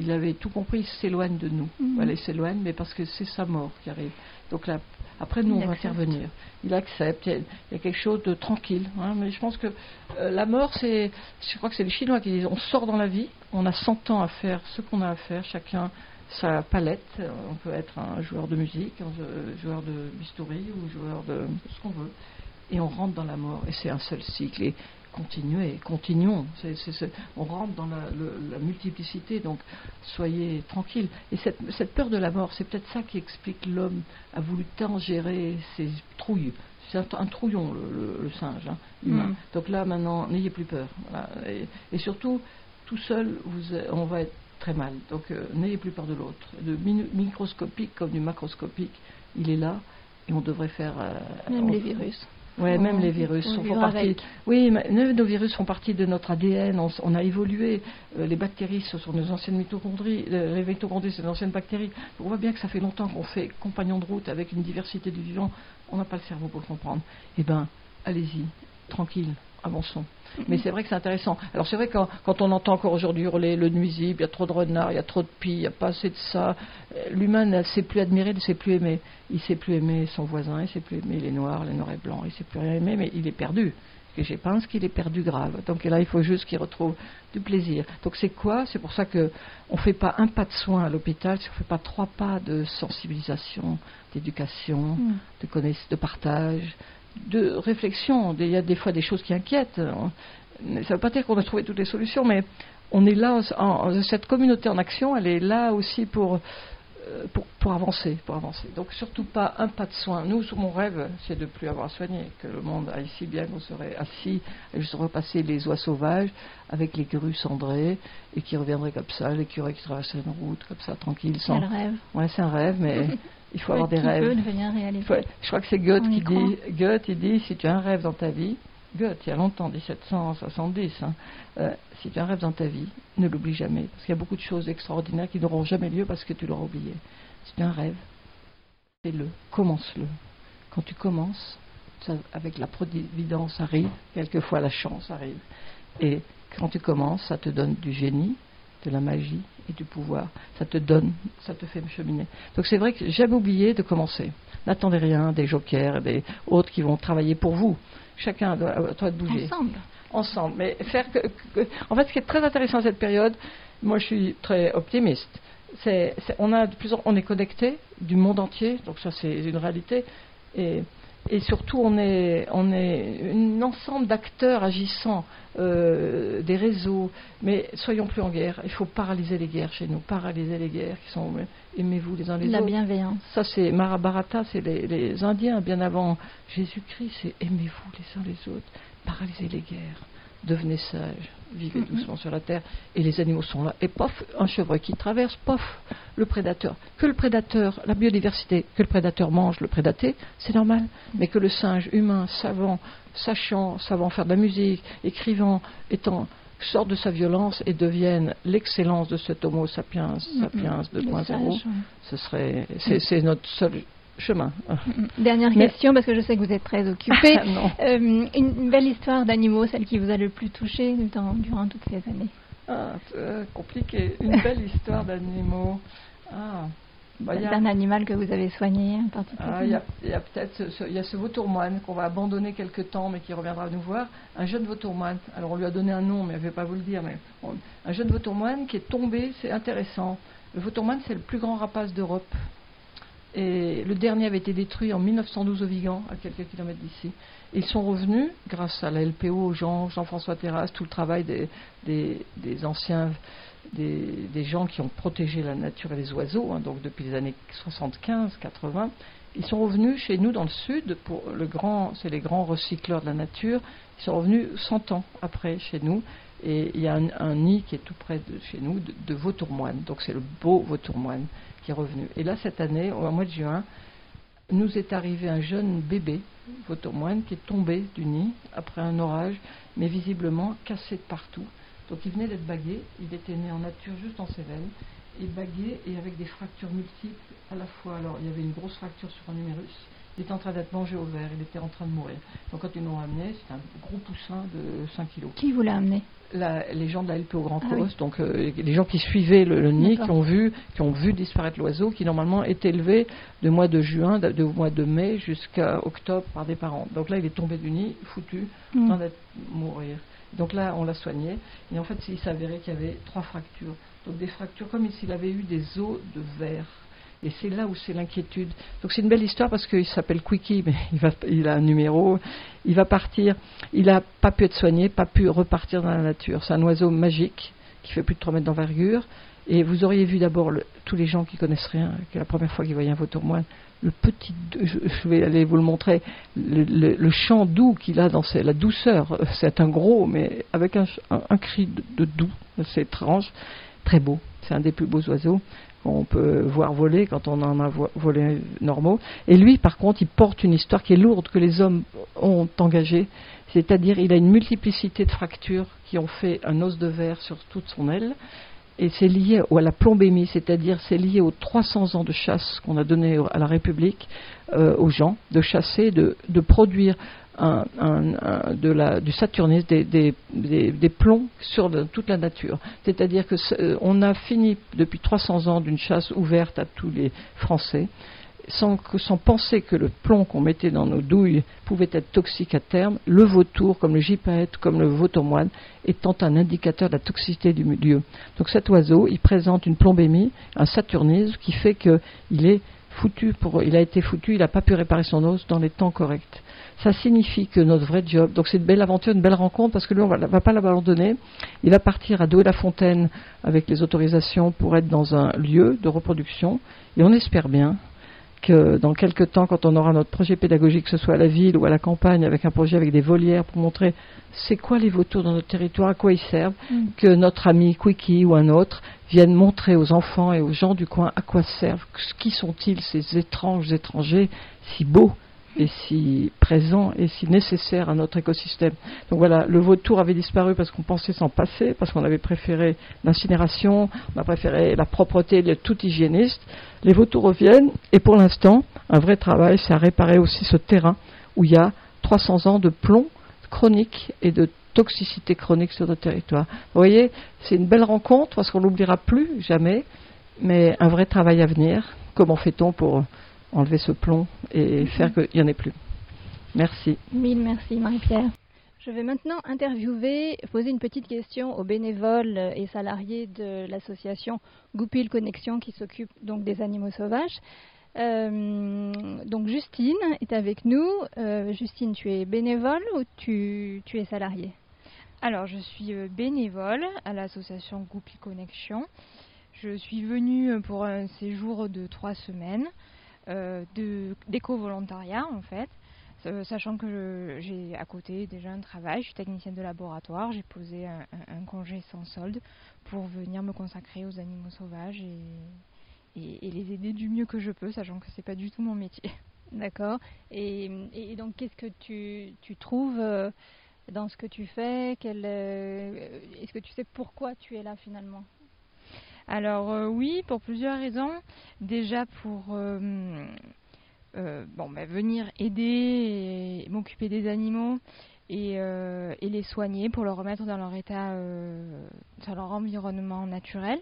il avait tout compris, il s'éloigne de nous. Voilà, il s'éloigne, mais parce que c'est sa mort qui arrive. Donc là, après, nous, Il on va intervenir. Il accepte, il y a, il y a quelque chose de tranquille. hein, mais je pense que euh, la mort, c'est. Je crois que c'est les Chinois qui disent on sort dans la vie, on a 100 ans à faire ce qu'on a à faire, chacun sa palette. Euh, On peut être un joueur de musique, un jou- joueur de bistouri ou joueur de ce qu'on veut. Et on rentre dans la mort, et c'est un seul cycle. Et continuez, continuons. On rentre dans la, le- la multiplicité, donc soyez tranquilles. Et cette, cette peur de la mort, c'est peut-être ça qui explique l'homme a voulu tant gérer ses trouilles. C'est un, un trouillon, le, le- le singe hein, humain. Mm. Donc là, maintenant, n'ayez plus peur. Voilà. Et, et surtout, tout seul, vous, on va être très mal. Donc euh, n'ayez plus peur de l'autre. De microscopique comme du macroscopique, il est là. Et on devrait faire. euh, Même on- les virus. Ouais, Faut- même les virus font partie. avec. Oui, mais nos virus font partie de notre ADN. On, a évolué. Euh, les bactéries, ce sont nos anciennes mitochondries. Euh, les mitochondries, c'est nos anciennes bactéries. On voit bien que ça fait longtemps qu'on fait compagnon de route avec une diversité du vivant. On n'a pas le cerveau pour le comprendre. Eh ben, allez-y, tranquille, avançons. Mais c'est vrai que c'est intéressant. Alors c'est vrai que quand, on entend encore aujourd'hui hurler le nuisible, il y a trop de renards, il y a trop de pies, il n'y a pas assez de ça, euh, l'humain ne sait plus admirer, ne sait plus aimer. Il ne sait plus aimer son voisin, il ne sait plus aimer les noirs, les noirs et blancs, il ne sait plus rien aimer, mais il est perdu. Et je pense qu'il est perdu grave. Donc là, il faut juste qu'il retrouve du plaisir. Donc c'est quoi? C'est pour ça que on ne fait pas un pas de soin à l'hôpital, si on ne fait pas trois pas de sensibilisation, d'éducation, Mm. de connaissance, de partage, de réflexion. Il y a des fois des choses qui inquiètent. Ça ne veut pas dire qu'on a trouvé toutes les solutions, mais on est là, en- cette communauté en action, elle est là aussi pour, euh, pour, pour avancer, pour avancer. Donc surtout pas un pas de soin. Nous, mon rêve, c'est de plus avoir à soigner, que le monde aille si bien qu'on serait assis et juste repasser les oies sauvages avec les grues cendrées et qui reviendraient comme ça, les curés qui traverseraient une route comme ça, tranquille, sans. Quel rêve. Ouais, c'est un rêve, mais [laughs] il faut avoir des rêves. peut devenir je crois que c'est Goethe On qui dit, Goethe, il dit, si tu as un rêve dans ta vie, Goethe, il y a longtemps, 1770, hein, euh, si tu as un rêve dans ta vie, ne l'oublie jamais, parce qu'il y a beaucoup de choses extraordinaires qui n'auront jamais lieu parce que tu l'auras oublié. Si tu as un rêve, fais-le, commence-le. Quand tu commences, ça- avec la providence arrive, quelquefois la chance arrive. Et quand tu commences, ça te donne du génie, de la magie et du pouvoir. Ça te donne, ça te fait cheminer. Donc c'est vrai que j'aime oublier de commencer. N'attendez rien des jokers, des autres qui vont travailler pour vous. Chacun doit, de bouger Ensemble. ensemble. Mais faire que, que- en fait, ce qui est très intéressant à cette période, moi, je suis très optimiste. C'est, c'est- on a de plus en, on est connecté du monde entier, donc ça c'est une réalité. Et, et surtout, on est, on est un ensemble d'acteurs agissant, euh, des réseaux. Mais soyons plus en guerre. Il faut paralyser les guerres chez nous, paralyser les guerres qui sont. Aimez-vous les uns les La autres. bienveillance. Ça, c'est Mahabharata, c'est les, les Indiens, bien avant Jésus-Christ, c'est aimez-vous les uns les autres, paralysez les guerres, devenez sages, vivez doucement sur la terre, et les animaux sont là. Et pof, un chevreuil qui traverse, pof, le prédateur. Que le prédateur, la biodiversité, que le prédateur mange le prédaté, c'est normal, mais que le singe humain, savant, sachant, savant faire de la musique, écrivant, étant sorte de sa violence et devienne l'excellence de cet Homo sapiens, sapiens Le 2.0, sage, ouais. ce serait, c'est, c'est notre seul chemin. Dernière Mais- question, parce que je sais que vous êtes très occupé. [laughs] Non. Euh, une, une belle histoire d'animaux, celle qui vous a le plus touché durant, durant toutes ces années. Ah, c'est, euh, compliqué. Une [laughs] belle histoire d'animaux. Ah. bah, d'un animal que vous avez soigné en ah, Il y a, peut-être il y a ce vautour moine qu'on va abandonner quelque temps, mais qui reviendra nous voir. Un jeune vautour moine. Alors on lui a donné un nom, mais je ne vais pas vous le dire. Mais un jeune vautour moine qui est tombé, c'est intéressant. Le vautour moine, c'est le plus grand rapace d'Europe. Le dernier avait été détruit en 1912 au Vigan, à quelques kilomètres d'ici. Ils sont revenus, grâce à la LPO, Jean, Jean-François Terrasse, tout le travail des, anciens, des, gens qui ont protégé la nature et les oiseaux, hein, donc depuis les années 75-80. Ils sont revenus chez nous dans le sud, pour le grand, c'est les grands recycleurs de la nature. Ils sont revenus 100 ans après chez nous. Et il y a un, nid qui est tout près de chez nous, de vautourmoine. Donc c'est le beau vautourmoine Et là, cette année, au mois de juin, nous est arrivé un jeune bébé, Vautourmoine, qui est tombé du nid après un orage, mais visiblement cassé de partout. Donc il venait d'être bagué, il était né en nature juste dans ses veines, et bagué et avec des fractures multiples à la fois. Alors il y avait une grosse fracture sur un numérus, il était en train d'être mangé au verre, il était en train de mourir. Donc quand ils l'ont amené, c'est un gros poussin de 5 kilos. Qui vous l'a amené? Les gens de la LP au Grand ah donc euh, les gens qui suivaient le, nid, qui ont vu, qui ont vu disparaître l'oiseau, qui normalement est élevé de mois de juin, de, mois de mai jusqu'à octobre par des parents. Donc là, il est tombé du nid, foutu, en mm. train d'être mourir. Donc là, on l'a soigné, et en fait, il s'avérait qu'il y avait trois fractures. Donc des fractures comme s'il avait eu des os de verre. Et c'est là où c'est l'inquiétude. Donc c'est une belle histoire parce qu'il s'appelle Quickie, [laughs] mais il, va, il, a un numéro. Il va partir. Il n'a pas pu être soigné, pas pu repartir dans la nature. C'est un oiseau magique qui fait plus de 3 mètres d'envergure. Et vous auriez vu d'abord tous les gens qui connaissent rien, qui est la première fois qu'ils voyaient un vautour-moine, le petit, je, vais aller vous le montrer, le, chant doux qu'il a dans la douceur. [laughs] C'est un gros, mais avec un, cri de, de doux, c'est étrange, très beau. C'est un des plus beaux oiseaux on peut voir voler quand on en a volé normaux. Et lui, par contre, il porte une histoire qui est lourde, que les hommes ont engagée. C'est-à-dire, il a une multiplicité de fractures qui ont fait un os de verre sur toute son aile. Et c'est lié à la plombémie, c'est-à-dire c'est lié aux 300 ans de chasse qu'on a donné à la République, euh, aux gens, de chasser, de produire de la, du saturnisme, des, plombs sur toute la nature. C'est-à-dire que euh, on a fini depuis 300 ans d'une chasse ouverte à tous les Français, sans, penser que le plomb qu'on mettait dans nos douilles pouvait être toxique à terme, le vautour, comme le gypaète, comme le vautourmoine, étant un indicateur de la toxicité du milieu. Donc cet oiseau, il présente une plombémie, un saturnisme qui fait qu'il est foutu pour, il a été foutu, il n'a pas pu réparer son os dans les temps corrects ça signifie que notre vrai job, donc c'est une belle aventure, une belle rencontre, parce que lui, on ne va, pas l'abandonner. Il va partir à Douai-la-Fontaine avec les autorisations pour être dans un lieu de reproduction. Et on espère bien que dans quelques temps, quand on aura notre projet pédagogique, que ce soit à la ville ou à la campagne, avec un projet avec des volières pour montrer c'est quoi les vautours dans notre territoire, à quoi ils servent, mm. que notre ami Quickie ou un autre vienne montrer aux enfants et aux gens du coin à quoi servent, qui sont-ils ces étranges étrangers si beaux et si présent et si nécessaire à notre écosystème. Donc voilà, le vautour avait disparu parce qu'on pensait s'en passer, parce qu'on avait préféré l'incinération, on a préféré la propreté, le tout hygiéniste. Les vautours reviennent et pour l'instant, un vrai travail, c'est à réparer aussi ce terrain où il y a 300 ans de plomb chronique et de toxicité chronique sur notre territoire. Vous voyez, c'est une belle rencontre parce qu'on l'oubliera plus jamais, mais un vrai travail à venir. Comment fait-on pour enlever ce plomb et mhm. faire qu'il n'y en ait plus. Merci. Mille merci Marie-Pierre. Je vais maintenant interviewer, poser une petite question aux bénévoles et salariés de l'association Goupil Connexion qui s'occupe donc des animaux sauvages. Euh, donc Justine est avec nous. Euh, Justine, tu es bénévole ou tu, tu es salariée? Alors, je suis euh, bénévole à l'association Goupil Connexion. Je suis venue pour un séjour de trois semaines. Euh, d'éco-volontariat en fait, euh, sachant que j'ai à côté déjà un travail, je suis technicienne de laboratoire, j'ai posé un, congé sans solde pour venir me consacrer aux animaux sauvages et, les aider du mieux que je peux, sachant que c'est pas du tout mon métier. [laughs] D'accord. Et, donc qu'est-ce que tu, tu trouves euh, dans ce que tu fais? Est-ce que tu sais pourquoi tu es là finalement? Alors euh, oui, pour plusieurs raisons. Déjà pour euh, euh, bah, venir aider et m'occuper des animaux et, les soigner pour les remettre dans leur état, dans leur environnement naturel.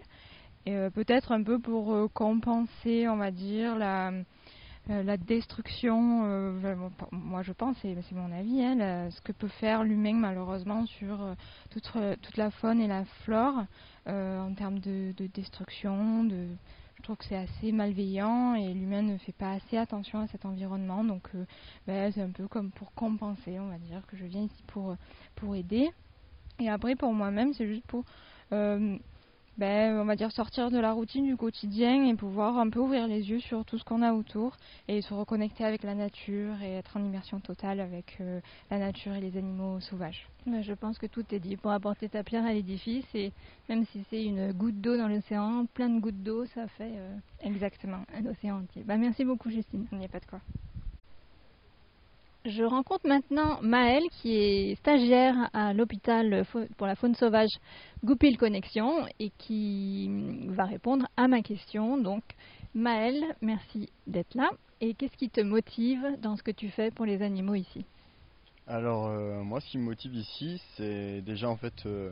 Et peut-être un peu pour compenser, on va dire, la, destruction, moi je pense, c'est mon avis, hein, ce que peut faire l'humain malheureusement sur toute, la faune et la flore en termes de, de destruction, de, je trouve que c'est assez malveillant et l'humain ne fait pas assez attention à cet environnement. Donc euh, ben, c'est un peu comme pour compenser, on va dire, que je viens ici pour, pour aider. Et après, pour moi-même, c'est juste pour euh, ben, on va dire sortir de la routine du quotidien et pouvoir un peu ouvrir les yeux sur tout ce qu'on a autour et se reconnecter avec la nature et être en immersion totale avec euh, la nature et les animaux sauvages. je pense que tout est dit pour apporter ta pierre à l'édifice et même si c'est une goutte d'eau dans l'océan, plein de gouttes d'eau, ça fait euh, exactement un océan entier. Bah, merci beaucoup Justine. Il n'y a pas de quoi. Je rencontre maintenant Maëlle qui est stagiaire à l'hôpital pour la faune sauvage Goupil Connexion et qui va répondre à ma question. Donc Maëlle, merci d'être là. Et qu'est-ce qui te motive dans ce que tu fais pour les animaux ici? Alors euh, moi ce qui me motive ici c'est déjà en fait euh,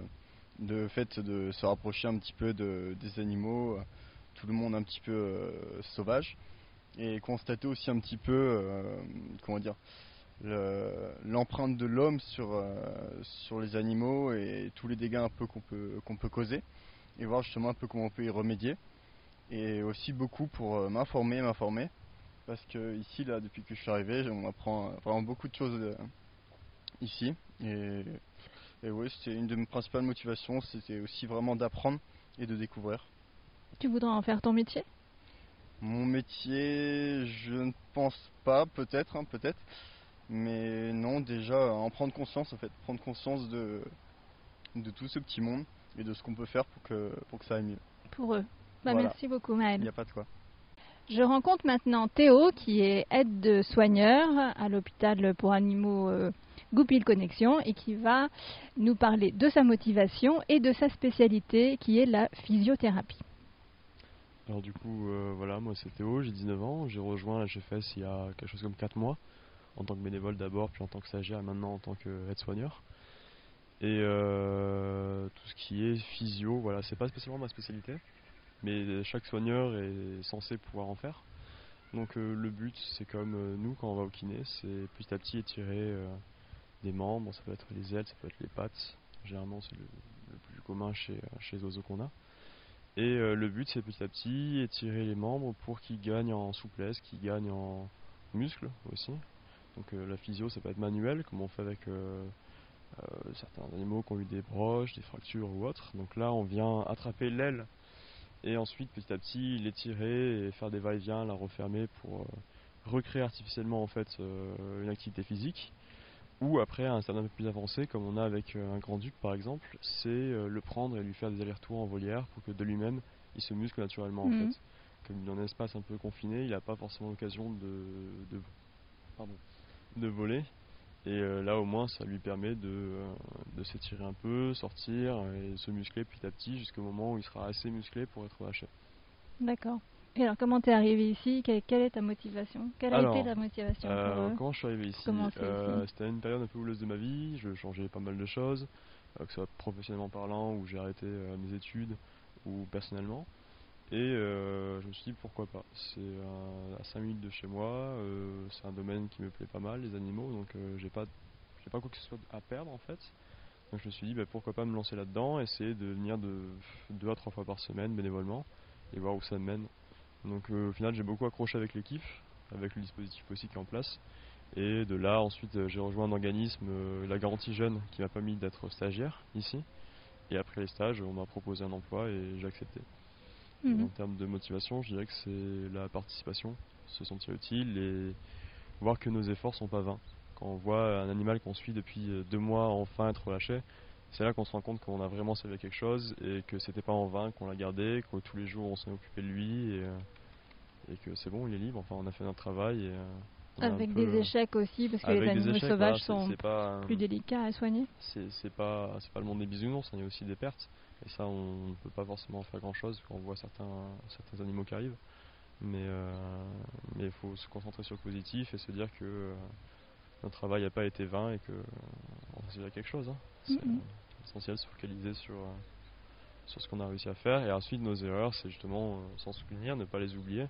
le fait de se rapprocher un petit peu des animaux, tout le monde un petit peu euh, sauvage et constater aussi un petit peu comment dire l'empreinte de l'homme sur, euh, sur les animaux et tous les dégâts un peu qu'on peut, qu'on peut causer et voir justement un peu comment on peut y remédier. Et aussi beaucoup pour euh, m'informer m'informer. Parce que ici là depuis que je suis arrivé on apprend vraiment beaucoup de choses euh, ici. Et, et oui c'était une de mes principales motivations c'était aussi vraiment d'apprendre et de découvrir. Tu voudrais en faire ton métier? Mon métier je ne pense pas peut-être hein, peut-être mais non, déjà en prendre conscience en fait, prendre conscience de, de tout ce petit monde et de ce qu'on peut faire pour que, pour que ça aille mieux. Pour eux. Bah, Merci beaucoup Maëlle. Il n'y a pas de quoi. Je rencontre maintenant Théo qui est aide de soigneur à l'hôpital pour animaux euh, Goupil Connexion et qui va nous parler de sa motivation et de sa spécialité qui est la physiothérapie. Alors du coup, euh, voilà, moi c'est Théo, j'ai 19 ans, j'ai rejoint la GFS il y a quelque chose comme 4 mois en tant que bénévole d'abord, puis en tant que stagiaire et maintenant en tant qu'aide-soigneur. Et euh, tout ce qui est physio, voilà, c'est pas spécialement ma spécialité, mais chaque soigneur est censé pouvoir en faire. Donc euh, le but, c'est comme euh, nous quand on va au kiné, c'est petit à petit étirer des membres, ça peut être les ailes, ça peut être les pattes. Généralement, c'est le, plus commun chez, chez les oiseaux qu'on a. Et le but, c'est petit à petit étirer les membres pour qu'ils gagnent en souplesse, qu'ils gagnent en muscles aussi, donc euh, la physio, ça peut être manuel, comme on fait avec euh, euh, certains animaux qui ont eu des broches, des fractures ou autres. Donc là, on vient attraper l'aile et ensuite petit à petit l'étirer et faire des va-et-vient, la refermer pour recréer artificiellement en fait une activité physique. Ou après, à un stade un peu plus avancé, comme on a avec un grand-duc par exemple, c'est le prendre et lui faire des allers-retours en volière pour que de lui-même il se muscle naturellement en mhm. fait. Comme il est dans un espace un peu confiné, il n'a pas forcément l'occasion de, de, pardon, de voler. Et euh, là, au moins, ça lui permet de, euh, de s'étirer un peu, sortir et se muscler petit à petit jusqu'au moment où il sera assez musclé pour être haché. D'accord. Et alors, comment t'es arrivé ici? Quelle, est ta motivation? Quelle a été ta motivation euh, Comment je suis arrivé ici? C'était une période un peu houleuse de ma vie. Je changeais pas mal de choses, que ce soit professionnellement parlant, où j'ai arrêté mes études, ou personnellement. Et euh, je me suis dit pourquoi pas. C'est à 5 minutes de chez moi, euh, c'est un domaine qui me plaît pas mal, les animaux, donc euh, j'ai pas, j'ai pas quoi que ce soit à perdre en fait. Donc je me suis dit bah, pourquoi pas me lancer là-dedans, essayer de venir de 2 à 3 fois par semaine bénévolement et voir où ça me mène. Donc au final j'ai beaucoup accroché avec l'équipe, avec le dispositif aussi qui est en place. Et de là ensuite j'ai rejoint un organisme, la garantie jeune, qui m'a permis d'être stagiaire ici. Et après les stages on m'a proposé un emploi et j'ai accepté. Mhm. En termes de motivation, je dirais que c'est la participation, se sentir utile et voir que nos efforts sont pas vains. Quand on voit un animal qu'on suit depuis euh, deux mois enfin être relâché, c'est là qu'on se rend compte qu'on a vraiment servi quelque chose et que c'était pas en vain, qu'on l'a gardé, que tous les jours on s'est occupé de lui et, euh, et que c'est bon, il est libre. Enfin, on a fait notre travail et euh, avec des échecs aussi, parce que les animaux sauvages sont plus délicats à soigner. C'est pas, pas le monde des bisounours, il y a aussi des pertes. Et ça, on ne peut pas forcément faire grand chose quand on voit certains, certains animaux qui arrivent. Mais euh, il faut se concentrer sur le positif et se dire que euh, notre travail n'a pas été vain et qu'on a servi à quelque chose. Hein. C'est essentiel de se focaliser sur, sur ce qu'on a réussi à faire. Et ensuite, nos erreurs, c'est justement s'en souvenir, ne pas les oublier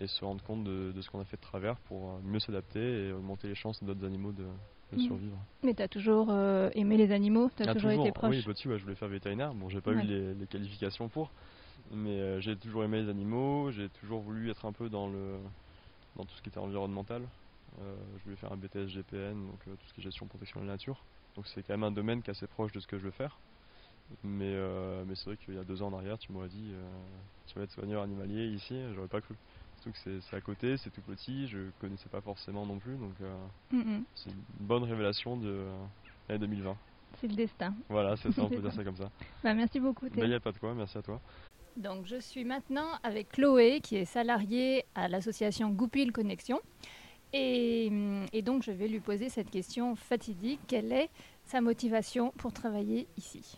et se rendre compte de, ce qu'on a fait de travers pour mieux s'adapter et augmenter les chances d'autres animaux de, de mm. survivre. Mais tu as toujours aimé les animaux Tu as ah, toujours, été proche Oui, petit, ouais, je voulais faire vétérinaire. Bon, j'ai pas eu les, qualifications pour, mais j'ai toujours aimé les animaux, j'ai toujours voulu être un peu dans, le, dans tout ce qui était environnemental. je voulais faire un BTS GPN, donc tout ce qui est gestion protection de la nature. Donc c'est quand même un domaine qui est assez proche de ce que je veux faire. Mais, euh, mais c'est vrai qu'il y a deux ans en arrière, tu m'aurais dit euh, tu vas être soigneur animalier ici, j'aurais pas cru. Surtout que c'est à côté, c'est tout petit, je connaissais pas forcément non plus, donc euh, c'est une bonne révélation de l'année 2020. C'est le destin. Voilà, c'est ça, on [laughs] peut dire ça comme ça. Bah, merci beaucoup. Il n'y a pas de quoi, merci à toi. Donc je suis maintenant avec Chloé, qui est salariée à l'association Goupil Connexion. Et, et, donc je vais lui poser cette question fatidique. Quelle est sa motivation pour travailler ici?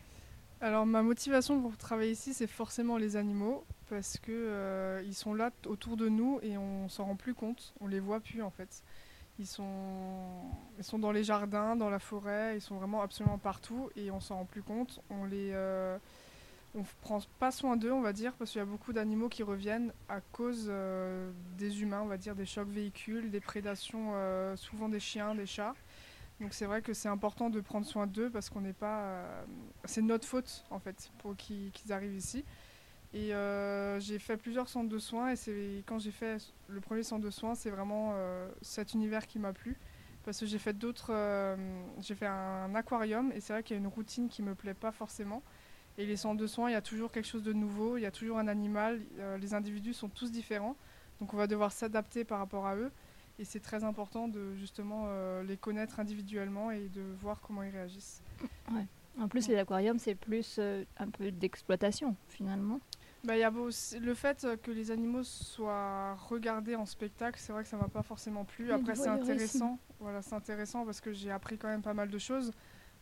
Alors ma motivation pour travailler ici, c'est forcément les animaux parce que euh, ils sont là autour de nous et on s'en rend plus compte, on les voit plus en fait. Ils sont, dans les jardins, dans la forêt, ils sont vraiment absolument partout et on s'en rend plus compte. On les, euh, on prend pas soin d'eux, on va dire, parce qu'il y a beaucoup d'animaux qui reviennent à cause euh, des humains, on va dire, des chocs véhicules, des prédations, souvent des chiens, des chats. Donc c'est vrai que c'est important de prendre soin d'eux parce qu'on n'est pas. Euh, c'est notre faute en fait pour qu'ils arrivent ici. Et euh, j'ai fait plusieurs centres de soins et c'est quand j'ai fait le premier centre de soins, c'est vraiment euh, cet univers qui m'a plu parce que j'ai fait d'autres. j'ai fait un aquarium et c'est vrai qu'il y a une routine qui me plaît pas forcément. Et les centres de soins, il y a toujours quelque chose de nouveau, il y a toujours un animal, les individus sont tous différents, donc on va devoir s'adapter par rapport à eux. Et c'est très important de justement euh, les connaître individuellement et de voir comment ils réagissent. Ouais. En plus, les aquariums, c'est plus euh, un peu d'exploitation finalement. Bah, y a le fait que les animaux soient regardés en spectacle, c'est vrai que ça m'a pas forcément plu. Après, c'est intéressant. Voilà, c'est intéressant parce que j'ai appris quand même pas mal de choses.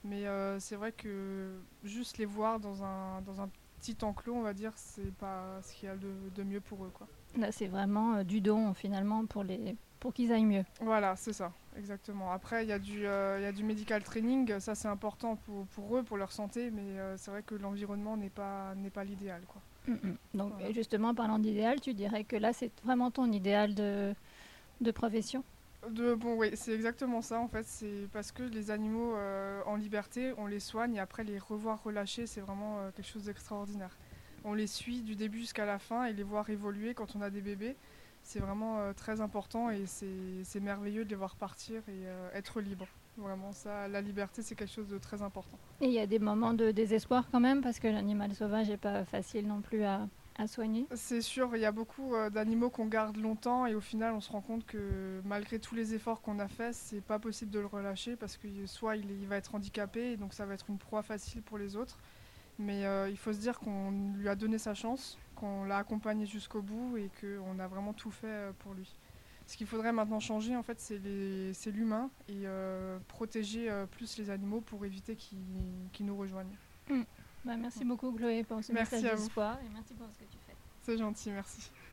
Mais euh, c'est vrai que juste les voir dans un, dans un petit enclos, on va dire, c'est pas ce qu'il y a de, de, mieux pour eux. Quoi. Là, c'est vraiment du don finalement pour les, pour qu'ils aillent mieux. Voilà, c'est ça, exactement. Après, il y, a du, euh, y a du medical training, ça c'est important pour, pour, eux, pour leur santé, mais euh, c'est vrai que l'environnement n'est pas, n'est pas l'idéal. Quoi. Donc, justement, parlant d'idéal, tu dirais que là, c'est vraiment ton idéal de, de profession? De, bon, oui, c'est exactement ça en fait. C'est parce que les animaux euh, en liberté, on les soigne et après les revoir relâchés, c'est vraiment quelque chose d'extraordinaire. On les suit du début jusqu'à la fin et les voir évoluer quand on a des bébés c'est vraiment euh, très important et c'est merveilleux de les voir partir et euh, être libre. Vraiment, ça, la liberté, c'est quelque chose de très important. Et il y a des moments de désespoir quand même, parce que l'animal sauvage n'est pas facile non plus à, à soigner C'est sûr, il y a beaucoup euh, d'animaux qu'on garde longtemps et au final, on se rend compte que malgré tous les efforts qu'on a faits, c'est pas possible de le relâcher parce que soit il, il, va être handicapé et donc ça va être une proie facile pour les autres. Mais il faut se dire qu'on lui a donné sa chance, qu'on l'a accompagné jusqu'au bout et qu'on a vraiment tout fait euh, pour lui. Ce qu'il faudrait maintenant changer, en fait, c'est l'humain et euh, protéger euh, plus les animaux pour éviter qu'ils nous rejoignent. Mm. Bah, merci beaucoup, Chloé, pour ce merci message d'espoir et merci pour ce que tu fais. C'est gentil, merci.